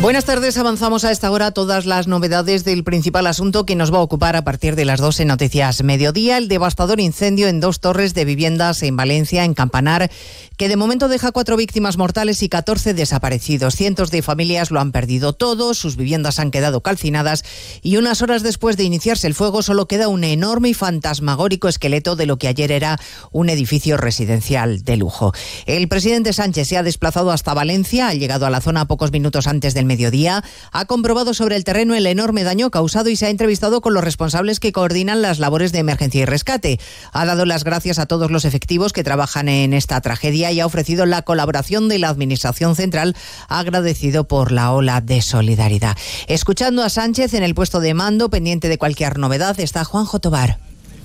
Buenas tardes, avanzamos a esta hora todas las novedades del principal asunto que nos va a ocupar a partir de las 12 noticias mediodía, el devastador incendio en dos torres de viviendas en Valencia, en Campanar, que de momento deja cuatro víctimas mortales y 14 desaparecidos. Cientos de familias lo han perdido todo, sus viviendas han quedado calcinadas y unas horas después de iniciarse el fuego solo queda un enorme y fantasmagórico esqueleto de lo que ayer era un edificio residencial de lujo. El presidente Sánchez se ha desplazado hasta Valencia, ha llegado a la zona pocos minutos antes del mediodía, ha comprobado sobre el terreno el enorme daño causado y se ha entrevistado con los responsables que coordinan las labores de emergencia y rescate. Ha dado las gracias a todos los efectivos que trabajan en esta tragedia y ha ofrecido la colaboración de la Administración Central, agradecido por la ola de solidaridad. Escuchando a Sánchez en el puesto de mando, pendiente de cualquier novedad, está Juanjo Tobar.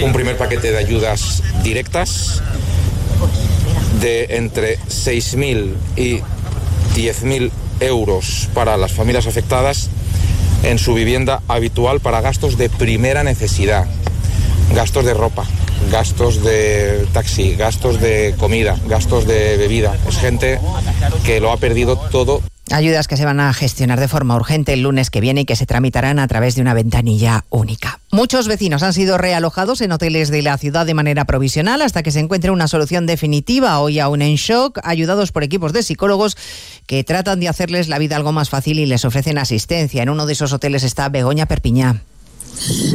un primer paquete de ayudas directas de entre 6.000 y 10.000 euros para las familias afectadas en su vivienda habitual para gastos de primera necesidad, gastos de ropa, gastos de taxi, gastos de comida, gastos de bebida. Es gente que lo ha perdido todo Ayudas que se van a gestionar de forma urgente el lunes que viene y que se tramitarán a través de una ventanilla única. Muchos vecinos han sido realojados en hoteles de la ciudad de manera provisional hasta que se encuentre una solución definitiva. Hoy aún en shock, ayudados por equipos de psicólogos que tratan de hacerles la vida algo más fácil y les ofrecen asistencia. En uno de esos hoteles está Begoña Perpiñá.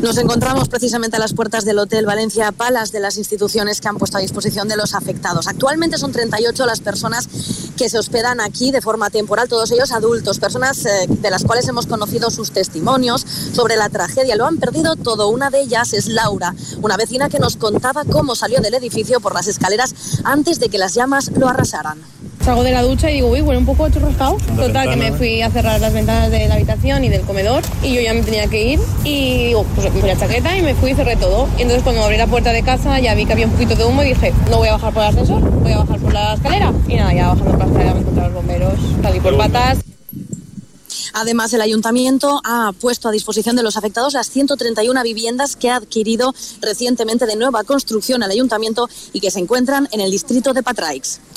Nos encontramos precisamente a las puertas del Hotel Valencia Palas de las instituciones que han puesto a disposición de los afectados. Actualmente son 38 las personas que se hospedan aquí de forma temporal, todos ellos adultos, personas eh, de las cuales hemos conocido sus testimonios sobre la tragedia. Lo han perdido todo. Una de ellas es Laura, una vecina que nos contaba cómo salió del edificio por las escaleras antes de que las llamas lo arrasaran. Salgo de la ducha y digo, uy, huele un poco churrascado. Total, que me fui a cerrar las ventanas de la habitación y del comedor y yo ya me tenía que ir y digo, pues me la chaqueta y me fui y cerré todo. Y entonces cuando abrí la puerta de casa ya vi que había un poquito de humo y dije, no voy a bajar por el ascensor, voy a bajar por la escalera. Y nada, ya bajando por la escalera me encontré los bomberos, tal y por patas. Además, el ayuntamiento ha puesto a disposición de los afectados las 131 viviendas que ha adquirido recientemente de nueva construcción al ayuntamiento y que se encuentran en el distrito de Patraix.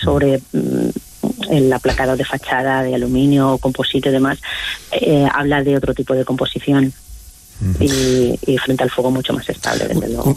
sobre mm, el aplacado de fachada de aluminio, composite y demás, eh, habla de otro tipo de composición y, y, frente al fuego mucho más estable, desde luego.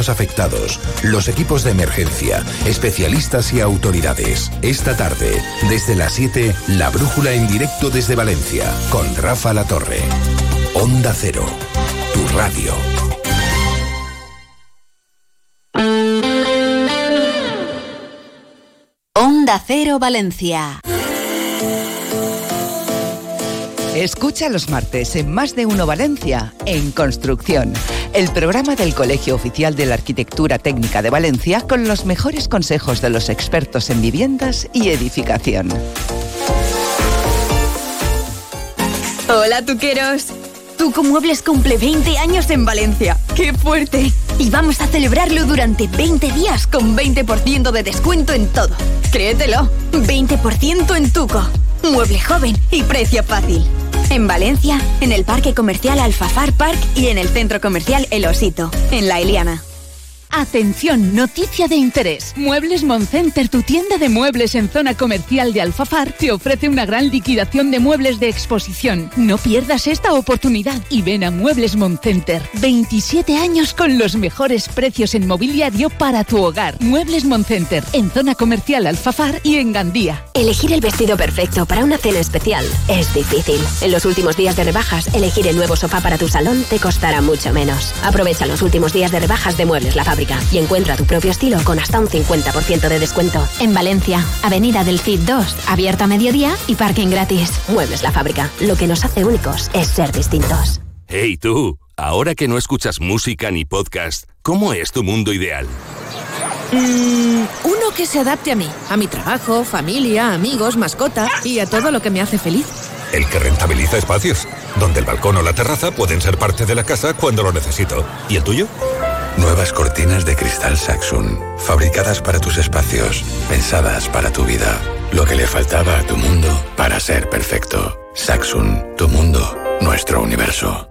afectados, los equipos de emergencia, especialistas y autoridades. Esta tarde, desde las 7, La Brújula en directo desde Valencia, con Rafa La Torre. Onda Cero, tu radio. Onda Cero Valencia. Escucha los martes en Más de Uno Valencia, en Construcción, el programa del Colegio Oficial de la Arquitectura Técnica de Valencia con los mejores consejos de los expertos en viviendas y edificación. Hola, tuqueros. Tuco Muebles cumple 20 años en Valencia. ¡Qué fuerte! Y vamos a celebrarlo durante 20 días con 20% de descuento en todo. Créetelo, 20% en Tuco. Mueble joven y precio fácil. En Valencia, en el Parque Comercial Alfafar Park y en el Centro Comercial El Osito, en La Eliana. Atención, noticia de interés. Muebles Moncenter, tu tienda de muebles en zona comercial de Alfafar, te ofrece una gran liquidación de muebles de exposición. No pierdas esta oportunidad y ven a Muebles Moncenter. 27 años con los mejores precios en mobiliario para tu hogar. Muebles Moncenter, en zona comercial Alfafar y en Gandía. Elegir el vestido perfecto para una cena especial es difícil. En los últimos días de rebajas, elegir el nuevo sofá para tu salón te costará mucho menos. Aprovecha los últimos días de rebajas de Muebles La Fábrica y encuentra tu propio estilo con hasta un 50% de descuento. En Valencia, Avenida del Cid 2, abierta a mediodía y parking gratis. Muebles La Fábrica. Lo que nos hace únicos es ser distintos. Hey tú, ahora que no escuchas música ni podcast, ¿cómo es tu mundo ideal? Mm, uno que se adapte a mí, a mi trabajo, familia, amigos, mascota y a todo lo que me hace feliz. El que rentabiliza espacios, donde el balcón o la terraza pueden ser parte de la casa cuando lo necesito. ¿Y el tuyo? Nuevas cortinas de cristal Saxon, fabricadas para tus espacios, pensadas para tu vida. Lo que le faltaba a tu mundo para ser perfecto. Saxon, tu mundo, nuestro universo.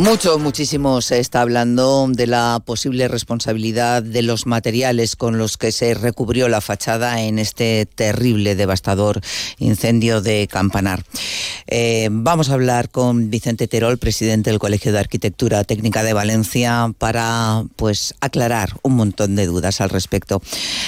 Mucho, muchísimo se está hablando de la posible responsabilidad de los materiales con los que se recubrió la fachada en este terrible, devastador incendio de Campanar. Eh, vamos a hablar con Vicente Terol, presidente del Colegio de Arquitectura Técnica de Valencia, para pues aclarar un montón de dudas al respecto.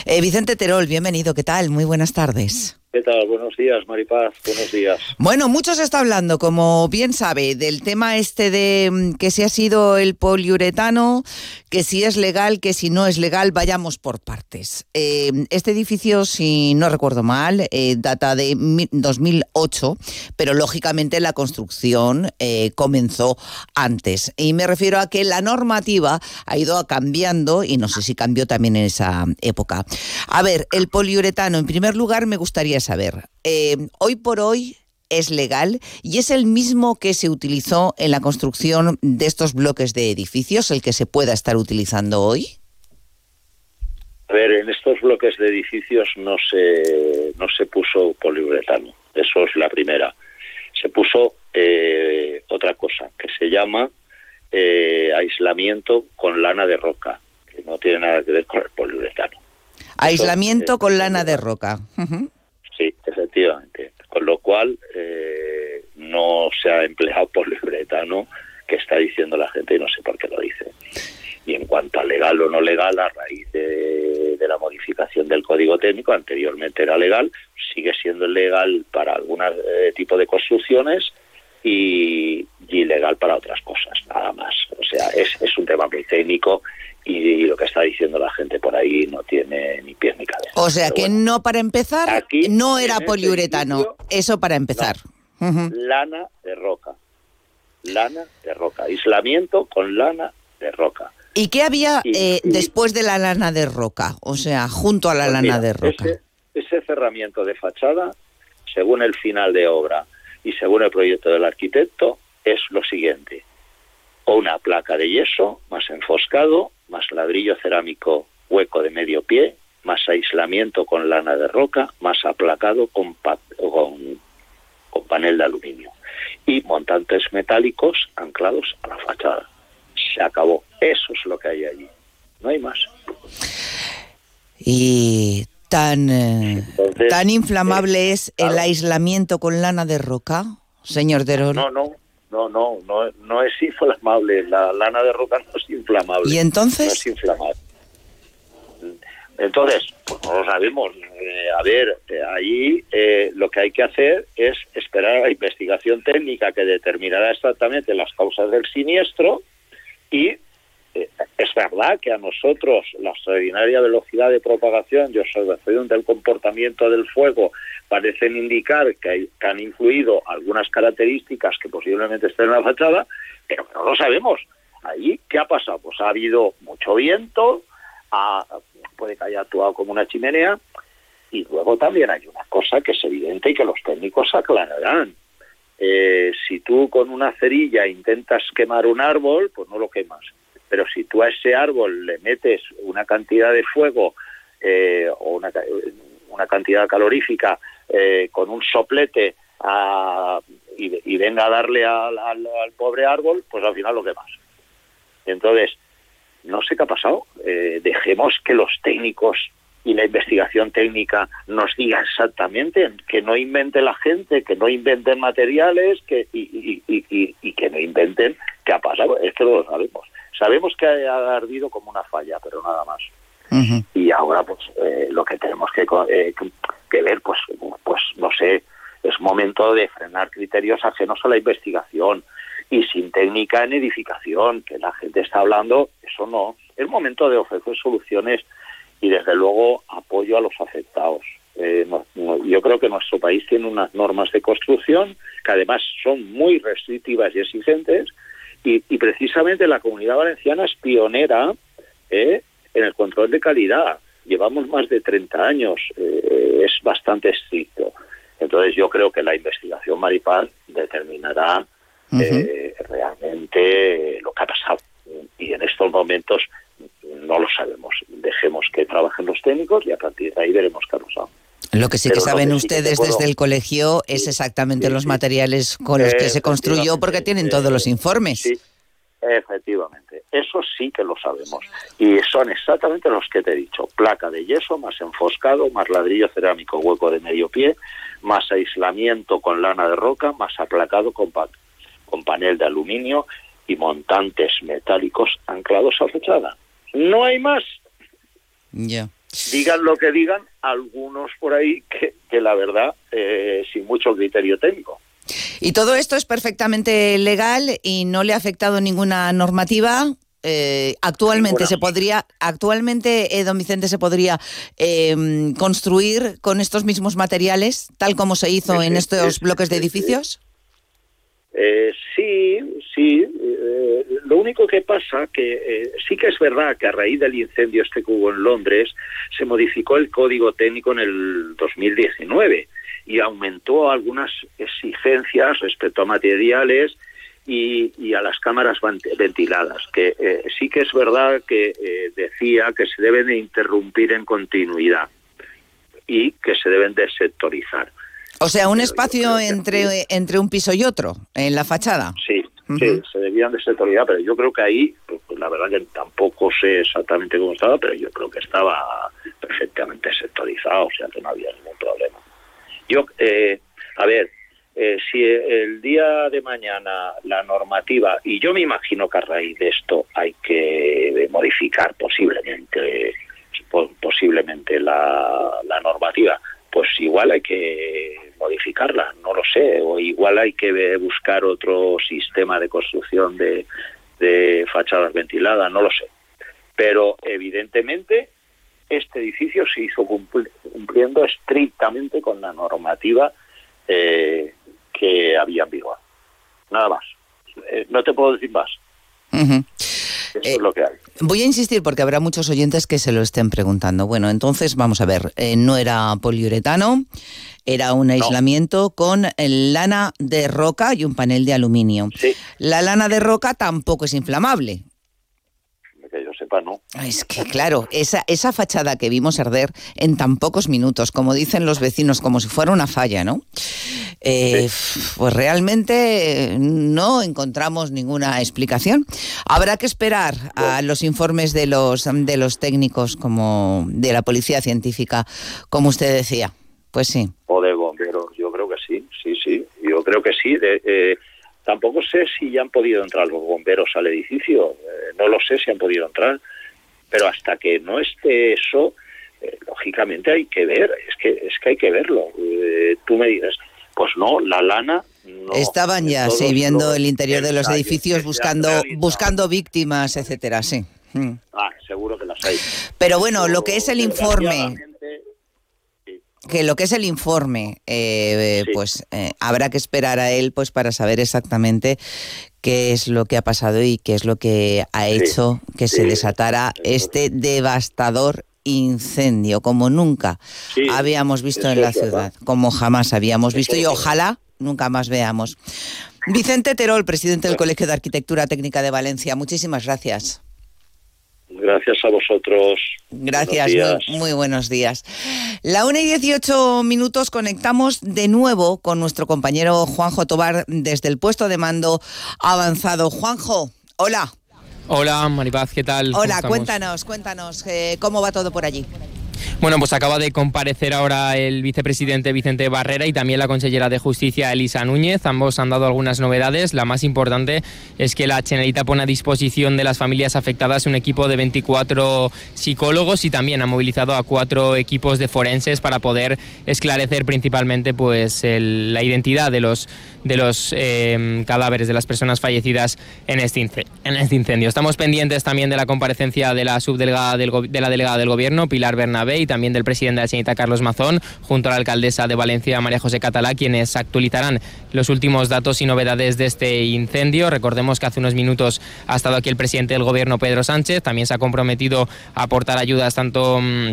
Eh, Vicente Terol, bienvenido, ¿qué tal? Muy buenas tardes. ¿Qué tal? Buenos días, Maripaz. Buenos días. Bueno, mucho se está hablando, como bien sabe, del tema este de mm, que si ha sido el poliuretano, que si es legal, que si no es legal, vayamos por partes. Eh, este edificio, si no recuerdo mal, eh, data de 2008, pero lógicamente la construcción eh, comenzó antes. Y me refiero a que la normativa ha ido cambiando y no sé si cambió también en esa época. A ver, el poliuretano, en primer lugar, me gustaría saber, hoy por hoy, es legal y es el mismo que se utilizó en la construcción de estos bloques de edificios, el que se pueda estar utilizando hoy? A ver, en estos bloques de edificios no se, no se puso poliuretano, eso es la primera. Se puso eh, otra cosa que se llama eh, aislamiento con lana de roca, que no tiene nada que ver con el poliuretano. Aislamiento con lana de roca. Sí, efectivamente con lo cual eh, no se ha empleado poliuretano que está diciendo la gente y no sé por qué lo dice. Y en cuanto a legal o no legal, a raíz de, la modificación del código técnico, anteriormente era legal, sigue siendo legal para algún eh, tipo de construcciones y, ilegal para otras cosas, nada más. O sea, es, es un tema muy técnico y, lo que está diciendo la gente por ahí no tiene ni pies ni cabeza. O sea que no para empezar, no era este poliuretano, eso para empezar. Lana de roca, lana de roca, aislamiento con lana de roca. ¿Y qué había eh, después de la lana de roca? O sea, junto a la pues lana de roca. Ese, ese cerramiento de fachada, según el final de obra y según el proyecto del arquitecto, es lo siguiente. O una placa de yeso más enfoscado, más ladrillo cerámico hueco de medio pie, más aislamiento con lana de roca, más aplacado con, con, panel de aluminio y montantes metálicos anclados a la fachada. Se acabó. Eso es lo que hay allí. No hay más. Y tan, eh, tan inflamable es el aislamiento con lana de roca, señor Derol. No, no, no, no, no, no es inflamable. La lana de roca no es inflamable. ¿Y entonces? No es inflamable. Entonces, pues no lo sabemos. Eh, a ver, eh, ahí eh, lo que hay que hacer es esperar a la investigación técnica que determinará exactamente las causas del siniestro y es verdad que a nosotros la extraordinaria velocidad de propagación y observación del comportamiento del fuego parecen indicar que, han influido algunas características que posiblemente estén en la fachada, pero no lo sabemos. Ahí, ¿qué ha pasado? Pues ha habido mucho viento, puede que haya actuado como una chimenea, y luego también hay una cosa que es evidente y que los técnicos aclararán. Eh, si tú con una cerilla intentas quemar un árbol, pues no lo quemas pero si tú a ese árbol le metes una cantidad de fuego eh, o una, cantidad calorífica eh, con un soplete y, venga a darle al, pobre árbol, pues al final lo quemas. Entonces, no sé qué ha pasado. Eh, dejemos que los técnicos y la investigación técnica nos diga exactamente, que no invente la gente, que no inventen materiales que, y, y que no inventen qué ha pasado. Es que lo sabemos. Sabemos que ha ardido como una falla, pero nada más. Y ahora, pues, eh, lo que tenemos eh, que, que, ver, pues, pues, no sé, es momento de frenar criterios ajenos a la investigación y sin técnica en edificación, que la gente está hablando, eso no. Es momento de ofrecer soluciones y desde luego apoyo a los afectados. Eh, yo creo que nuestro país tiene unas normas de construcción que además son muy restrictivas y exigentes y, precisamente la comunidad valenciana es pionera eh, en el control de calidad. Llevamos más de 30 años, eh, es bastante estricto. Entonces yo creo que la investigación Maripaz determinará realmente lo que ha pasado. Y en estos momentos no lo sabemos. Dejemos que trabajen los técnicos y a partir de ahí veremos qué ha pasado. Lo que sí que saben ustedes desde el colegio es exactamente los materiales con los que se construyó porque tienen todos los informes. Sí, efectivamente. Eso sí que lo sabemos. Y son exactamente los que te he dicho. Placa de yeso más enfoscado, más ladrillo cerámico hueco de medio pie, más aislamiento con lana de roca, más aplacado con, con panel de aluminio y montantes metálicos anclados a fachada. No hay más. Ya. Digan lo que digan algunos por ahí que, que la verdad, eh, sin mucho criterio técnico. Y todo esto es perfectamente legal y no le ha afectado ninguna normativa. Eh, actualmente se podría, actualmente, eh, don Vicente, se podría em, construir con estos mismos materiales, tal como se hizo en estos bloques de edificios. Sí, sí. lo único que pasa que sí que es verdad que a raíz del incendio este que hubo en Londres se modificó el código técnico en el 2019 y aumentó algunas exigencias respecto a materiales y, a las cámaras ventiladas, que eh, sí que es verdad que eh, decía que se deben de interrumpir en continuidad y que se deben de sectorizar. O sea, un espacio entre, entre un piso y otro, en la fachada. Sí, sí, se debían de sectorizar, pero yo creo que ahí, pues, pues, la verdad que tampoco sé exactamente cómo estaba, pero yo creo que estaba perfectamente sectorizado, o sea que no había ningún problema. Yo, eh, a ver, eh, si el día de mañana la normativa, y yo me imagino que a raíz de esto hay que modificar posiblemente posiblemente la, normativa, pues igual hay que modificarla, no lo sé, o igual hay que buscar otro sistema de construcción de, de fachadas ventiladas, no lo sé. Pero evidentemente este edificio se hizo cumpliendo estrictamente con la normativa eh, que había en vigor. Nada más. Eh, no te puedo decir más. Eso es lo que hay. Voy a insistir porque habrá muchos oyentes que se lo estén preguntando. Bueno, entonces vamos a ver, eh, no era poliuretano, era un aislamiento con lana de roca y un panel de aluminio. La lana de roca tampoco es inflamable que yo sepa, no. Es que, claro, esa, esa fachada que vimos arder en tan pocos minutos, como dicen los vecinos, como si fuera una falla, ¿no? Eh, pues realmente no encontramos ninguna explicación. Habrá que esperar a los informes de los, de los técnicos, como de la policía científica, como usted decía. Pues sí. O de bomberos, yo creo que sí, sí, sí. Yo creo que sí. De, eh, Tampoco sé si ya han podido entrar los bomberos al edificio, eh, no lo sé si han podido entrar, pero hasta que no esté eso, eh, lógicamente hay que ver, es que es que hay que verlo. Eh, tú me dices, pues no, la lana no, Estaban ya, sí, viendo el interior de los edificios buscando buscando víctimas, etcétera, sí. Mm. Ah, seguro que las hay. Pero bueno, lo que es el informe que lo que es el informe, eh, pues eh, habrá que esperar a él pues para saber exactamente qué es lo que ha pasado y qué es lo que ha hecho que se desatara este devastador incendio, como nunca habíamos visto en la ciudad, como jamás habíamos visto y ojalá nunca más veamos. Vicente Terol, presidente del Colegio de Arquitectura Técnica de Valencia, muchísimas gracias. Gracias a vosotros. Gracias, muy, buenos días. La 1 y 18 minutos conectamos de nuevo con nuestro compañero Juanjo Tobar desde el puesto de mando avanzado. Juanjo, hola. Hola, Maripaz, ¿qué tal? Hola, cuéntanos, cuéntanos, eh, ¿cómo va todo por allí? Bueno, pues acaba de comparecer ahora el vicepresidente Vicente Barrera y también la consellera de Justicia Elisa Núñez. Ambos han dado algunas novedades. La más importante es que la Generalitat pone a disposición de las familias afectadas un equipo de 24 psicólogos y también ha movilizado a cuatro equipos de forenses para poder esclarecer principalmente pues la identidad de los de los eh, cadáveres de las personas fallecidas en este, en este incendio. Estamos pendientes también de la comparecencia de la subdelegada del, de la delegada del gobierno, Pilar Bernabé, y también del presidente de la Señorita Carlos Mazón, junto a la alcaldesa de Valencia, María José Catalá, quienes actualizarán los últimos datos y novedades de este incendio. Recordemos que hace unos minutos ha estado aquí el presidente del gobierno, Pedro Sánchez, también se ha comprometido a aportar ayudas tanto mm,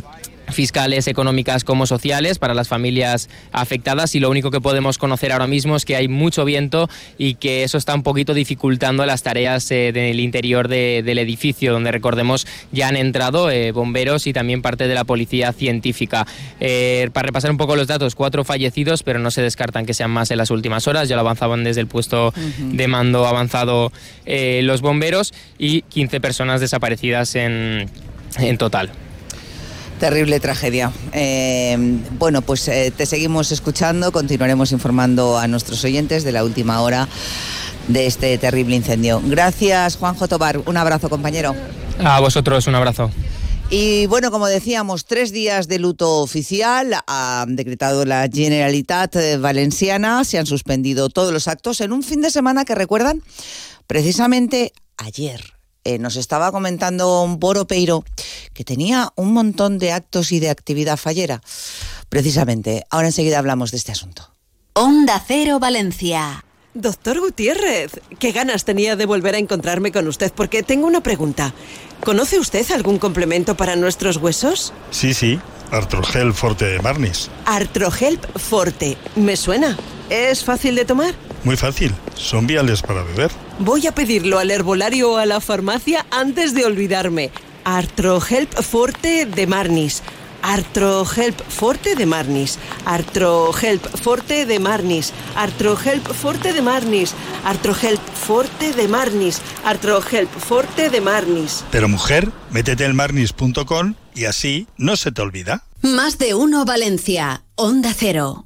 fiscales, económicas como sociales para las familias afectadas y lo único que podemos conocer ahora mismo es que hay mucho viento y que eso está un poquito dificultando las tareas eh, del interior del edificio donde recordemos ya han entrado eh, bomberos y también parte de la policía científica. Eh, para repasar un poco los datos, cuatro fallecidos pero no se descartan que sean más en las últimas horas, ya lo avanzaban desde el puesto de mando avanzado los bomberos y 15 personas desaparecidas en, en total. Terrible tragedia. Eh, bueno, pues eh, te seguimos escuchando, continuaremos informando a nuestros oyentes de la última hora de este terrible incendio. Gracias, Juanjo Tobar. Un abrazo, compañero. A vosotros, un abrazo. Y bueno, como decíamos, tres días de luto oficial ha decretado la Generalitat Valenciana. Se han suspendido todos los actos en un fin de semana que recuerdan precisamente ayer eh, nos estaba comentando un Boro Peiro que tenía un montón de actos y de actividad fallera. Precisamente, ahora enseguida hablamos de este asunto. Onda Cero Valencia. Doctor Gutiérrez, qué ganas tenía de volver a encontrarme con usted porque tengo una pregunta. ¿Conoce usted algún complemento para nuestros huesos? Sí, sí, Artrogel Forte de Marnis. Artrogel Forte, me suena. ¿Es fácil de tomar? Muy fácil, son viales para beber. Voy a pedirlo al herbolario o a la farmacia antes de olvidarme. Artrohelp Forte de Marnis. Artrohelp Forte de Marnis. Artrohelp Forte de Marnis. Artrohelp Forte de Marnis. Artrohelp Forte de Marnis. Artrohelp Forte de Marnis. Pero mujer, métete en marnis.com y así no se te olvida. Más de uno Valencia. Onda Cero.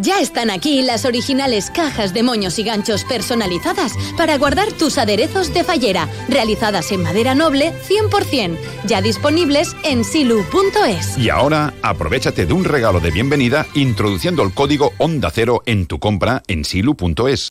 Ya están aquí las originales cajas de moños y ganchos personalizadas para guardar tus aderezos de fallera, realizadas en madera noble 100%, ya disponibles en silu.es. Y ahora, aprovechate de un regalo de bienvenida introduciendo el código Onda Cero en tu compra en silu.es.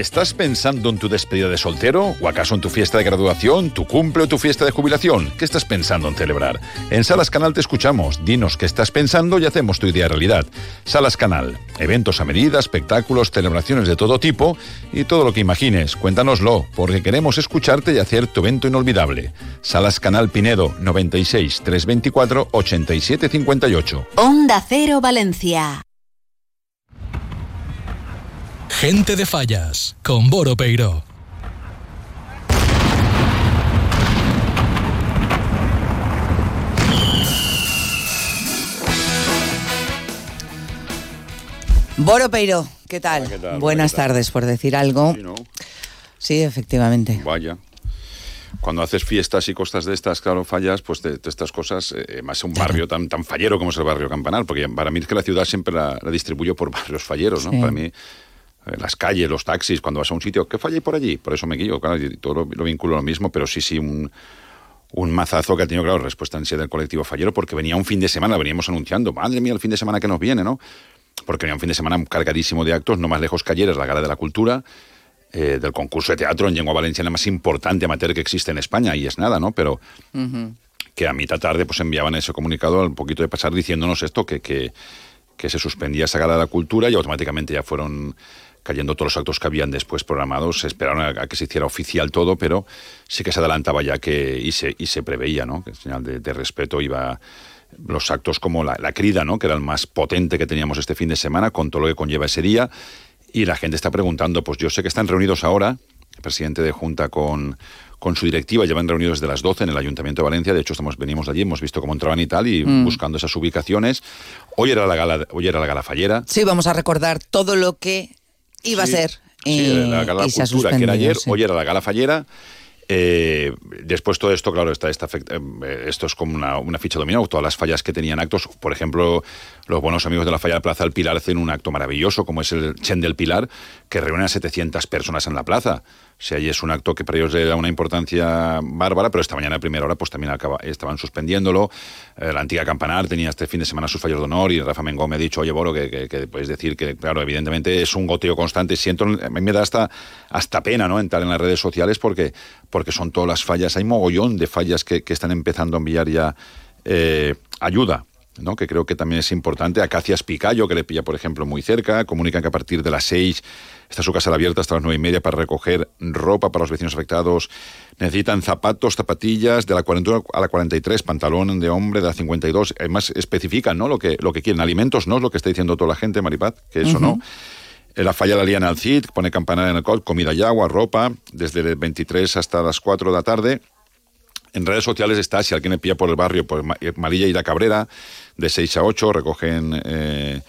¿Estás pensando en tu despedida de soltero? ¿O acaso en tu fiesta de graduación, tu cumple o tu fiesta de jubilación? ¿Qué estás pensando en celebrar? En Salas Canal te escuchamos. Dinos qué estás pensando y hacemos tu idea realidad. Salas Canal. Eventos a medida, espectáculos, celebraciones de todo tipo y todo lo que imagines. Cuéntanoslo, porque queremos escucharte y hacer tu evento inolvidable. Salas Canal Pinedo 96 324 8758. Onda Cero Valencia. Gente de Fallas, con Boro Peiro. Boro Peiro, ¿qué tal? Buenas tardes, por decir algo. Sí, efectivamente. Vaya cuando haces fiestas y costas de estas, claro, fallas, pues de, estas cosas, eh, más un barrio tan, tan fallero como es el barrio Campanal, porque para mí es que la ciudad siempre la, distribuyo por barrios falleros, ¿no? Para mí eh, las calles, los taxis, cuando vas a un sitio, ¿qué falla por allí? Por eso me guío, claro, y todo lo, vinculo lo mismo, pero sí, sí, un, un mazazo que ha tenido, claro, respuesta en sí del colectivo fallero, porque venía un fin de semana, veníamos anunciando, madre mía, el fin de semana que nos viene, ¿no? Porque venía un fin de semana cargadísimo de actos, no más lejos que ayer, es la Gala de la Cultura, eh, del concurso de teatro en lengua valenciana más importante amateur que existe en España, y es nada, ¿no? Pero que a mitad tarde pues enviaban ese comunicado al poquito de pasar diciéndonos esto, que, que, que se suspendía esa gala de la cultura y automáticamente ya fueron cayendo todos los actos que habían después programados, se esperaron a, a que se hiciera oficial todo, pero sí que se adelantaba ya que y se, y se preveía, ¿no? Que en señal de, de respeto iba los actos como la, la crida, ¿no? Que era el más potente que teníamos este fin de semana, con todo lo que conlleva ese día. Y la gente está preguntando, pues yo sé que están reunidos ahora, el presidente de Junta con, con su directiva, llevan reunidos desde las 12 en el Ayuntamiento de Valencia, de hecho estamos, venimos de allí, hemos visto cómo entraban y tal, y Mm. buscando esas ubicaciones. Hoy era la gala, hoy era la gala fallera. Sí, vamos a recordar todo lo que iba Sí, a ser. Sí, la gala de y se cultura, que era ayer, sí. hoy era la gala fallera. Eh, después todo esto, claro, está, está eh, esto es como una, una ficha dominó, todas las fallas que tenían actos, por ejemplo, los buenos amigos de la falla de Plaza del Pilar hacen un acto maravilloso, como es el Chen del Pilar, que reúne a 700 personas en la plaza. Sea, y es un acto que para ellos le da una importancia bárbara, pero esta mañana a primera hora pues también acaba- estaban suspendiéndolo. Eh, la antigua Campanar tenía este fin de semana sus fallos de honor y Rafa Mengó me ha dicho, oye, Boro, que, que, puedes decir que, claro, evidentemente es un goteo constante. Siento, a mí me da hasta, hasta pena ¿no? entrar en las redes sociales porque, porque son todas las fallas, hay mogollón de fallas que, que están empezando a enviar ya eh, ayuda. ¿No? que creo que también es importante. Acacias Picayo, que le pilla, por ejemplo, muy cerca, comunican que a partir de las 6 está su casa abierta hasta las nueve y media para recoger ropa para los vecinos afectados. Necesitan zapatos, zapatillas de la 41 a la 43, pantalón de hombre de la 52. Además, especifican ¿no? lo, que, lo que quieren. Alimentos no es lo que está diciendo toda la gente, Maripaz, que eso no. Eh, La falla la lían al CID, pone campana en el col, comida y agua, ropa, desde el 23 hasta las 4 de la tarde. En redes sociales está, si alguien le pilla por el barrio, eh, Marilla y la Cabrera, de 6 a 8, recogen eh,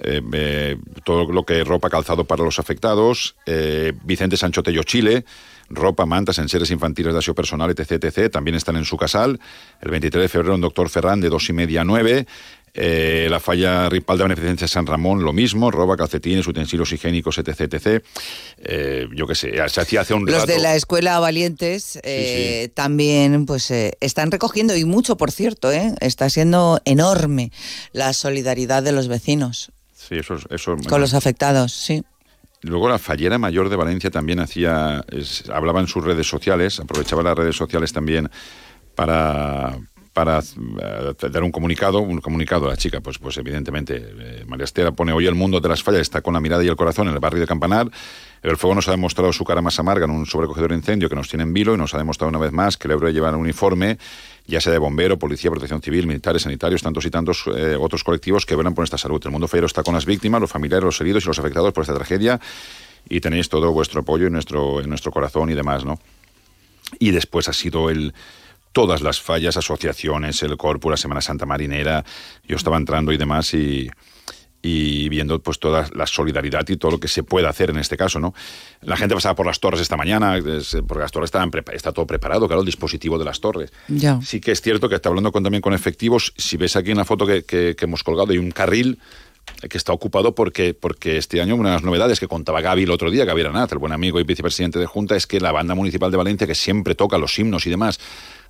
eh, todo lo que es ropa, calzado para los afectados. Vicente Sancho Tello Chile, ropa, mantas, enseres infantiles de aseo personal, etc, etc. También están en su casal. El 23 de febrero, un doctor Ferran, de 2 y media a 9. Eh, la falla Ripal de Beneficencia San Ramón, lo mismo, ropa, calcetines, utensilios higiénicos, etc, etc. Eh, yo qué sé, se hacía hace un Los rato... de la escuela Valientes eh, también pues eh, están recogiendo y mucho, por cierto, ¿eh? está siendo enorme la solidaridad de los vecinos Sí, eso, es- eso con los afectados, sí. Luego la Fallera Mayor de Valencia también hacía, es- hablaba en sus redes sociales, aprovechaba las redes sociales también para para eh, dar un comunicado, un comunicado a la chica, pues, pues evidentemente, eh, María Estela pone hoy el mundo de las fallas está con la mirada y el corazón en el barrio de Campanar. El fuego nos ha demostrado su cara más amarga en un sobrecogedor incendio que nos tiene en vilo y nos ha demostrado una vez más que el héroe lleva un uniforme, ya sea de bombero, policía, protección civil, militares, sanitarios, tantos y tantos eh, otros colectivos que velan por nuestra salud. El mundo fallero está con las víctimas, los familiares, los heridos y los afectados por esta tragedia y tenéis todo vuestro apoyo en nuestro, en nuestro corazón y demás, ¿no? Y después ha sido el todas las fallas, asociaciones, el Corpus, la Semana Santa Marinera, yo estaba entrando y demás y, y viendo pues toda la solidaridad y todo lo que se puede hacer en este caso, ¿no? La gente pasaba por las torres esta mañana, porque las torres estaban está todo preparado, claro, el dispositivo de las torres. Ya. Sí que es cierto que está hablando con, también con efectivos. Si ves aquí en la foto que, que- que hemos colgado, hay un carril que está ocupado porque, porque este año una de las novedades que contaba Gaby el otro día, Gaby Aranaz, el buen amigo y vicepresidente de Junta, es que la banda municipal de Valencia, que siempre toca los himnos y demás,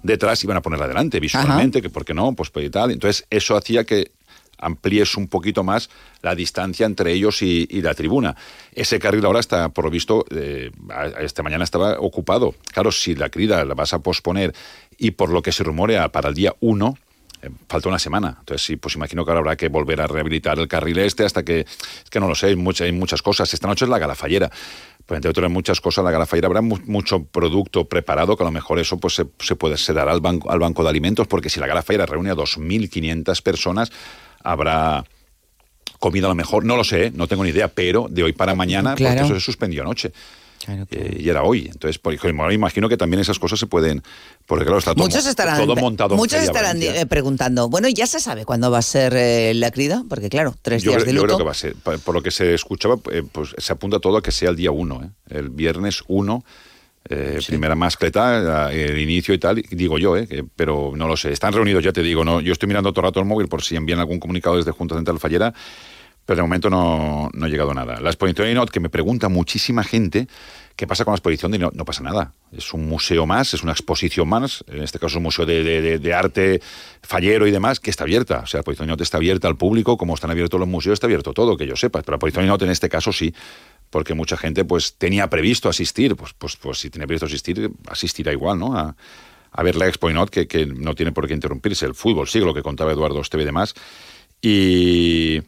detrás iban a ponerla adelante visualmente, que por qué no, pues, pues y tal. Entonces eso hacía que amplíes un poquito más la distancia entre ellos y, y la tribuna. Ese carril ahora está, por lo visto, eh, esta mañana estaba ocupado. Claro, si la crida la vas a posponer y por lo que se rumorea para el día 1, eh, falta una semana. Entonces, sí, pues imagino que ahora habrá que volver a rehabilitar el carril este hasta que, es que no lo sé, hay, mucha- hay muchas cosas. Esta noche es la gala fallera. Pues entre otras muchas cosas, la gala fallera habrá mu- mucho producto preparado, que a lo mejor eso pues se, se puede se dará al banco, al banco de alimentos, porque si la gala fallera reúne a 2.500 personas, habrá comida a lo mejor, no lo sé, no tengo ni idea, pero de hoy para mañana, Claro. porque eso se suspendió anoche. Eh, y era hoy. Entonces, por ejemplo, imagino que también esas cosas se pueden. Porque claro, está todo, Muchos mo- estarán, todo montado. muchos estarán Valencia. eh, preguntando, bueno, ¿ya se sabe cuándo va a ser eh, la crida? Porque claro, tres Yo, días creo- de yo luto. creo que va a ser. Por lo que se escuchaba, eh, pues se apunta todo a que sea el día 1, el viernes 1. eh, Primera mascleta, eh, el inicio y tal, digo yo, eh, que- pero no lo sé. Están reunidos, ya te digo, no. Yo estoy mirando todo el rato el móvil por si envían algún comunicado desde Junta Central Fallera, pero de momento no, no ha llegado nada. La exposición de Inot, que me pregunta muchísima gente, ¿qué pasa con la exposición de Inot? No pasa nada. Es un museo más, es una exposición más, en este caso es un museo de, arte fallero y demás, que está abierta. O sea, la exposición de Inot está abierta al público, como están abiertos los museos, está abierto todo, que yo sepa. Pero la exposición de Inot en este caso sí, porque mucha gente pues tenía previsto asistir, pues, pues, pues si tiene previsto asistir, asistirá igual, ¿no? A, a ver la Expo Not, que, que no tiene por qué interrumpirse. El fútbol sigue lo que contaba Eduardo Esteve y demás. Y,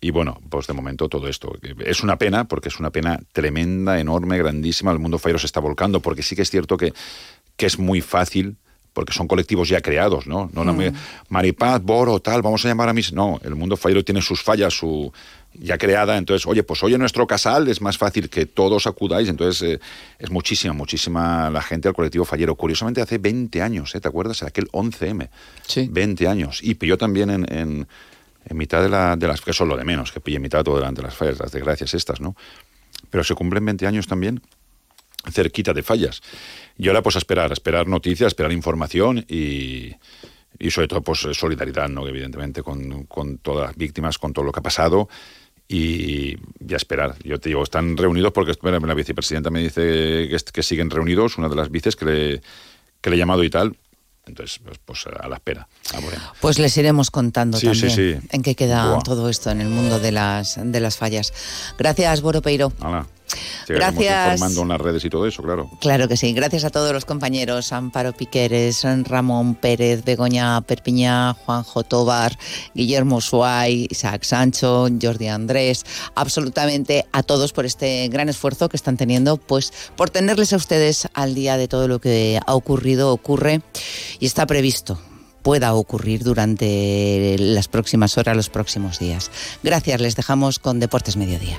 y bueno, pues de momento todo esto. Es una pena, porque es una pena tremenda, enorme, grandísima. El mundo Fairo se está volcando, porque sí que es cierto que, que es muy fácil porque son colectivos ya creados, ¿no? no, no Mm. Maripaz, Boro, tal, vamos a llamar a mis... No, el mundo Fairo tiene sus fallas, su ya creada, entonces, oye, pues hoy en nuestro casal es más fácil que todos acudáis, entonces eh, es muchísima, muchísima la gente al colectivo fallero. Curiosamente hace 20 años, ¿eh? ¿te acuerdas? Aquel 11M. Sí. 20 años. Y pilló también en, en, en mitad de, la, de las... que es lo de menos, que pille en mitad todo delante de las fallas, las desgracias estas, ¿no? Pero se cumplen 20 años también cerquita de fallas. Y ahora pues a esperar, a esperar noticias, a esperar información y, y sobre todo pues solidaridad, ¿no? evidentemente, con, todas las víctimas, con todo lo que ha pasado y, y a esperar. Yo te digo, están reunidos porque la vicepresidenta me dice que siguen reunidos, una de las vices que le, que le he llamado y tal. Entonces, pues, pues a la espera. Ah, bueno. Pues les iremos contando Sí, también sí, sí. en qué queda Buah. todo esto en el mundo de las, de las fallas. Gracias, Boro Peiro. Hala. Seguiremos Gracias. informando en las redes y todo eso, claro. Claro que sí. Gracias a todos los compañeros, Amparo Piqueres, Ramón Pérez, Begoña Perpiñá, Juanjo Tobar, Guillermo Suay, Isaac Sancho, Jordi Andrés, absolutamente a todos por este gran esfuerzo que están teniendo, pues por tenerles a ustedes al día de todo lo que ha ocurrido, ocurre y está previsto pueda ocurrir durante las próximas horas, los próximos días. Gracias, les dejamos con Deportes Mediodía.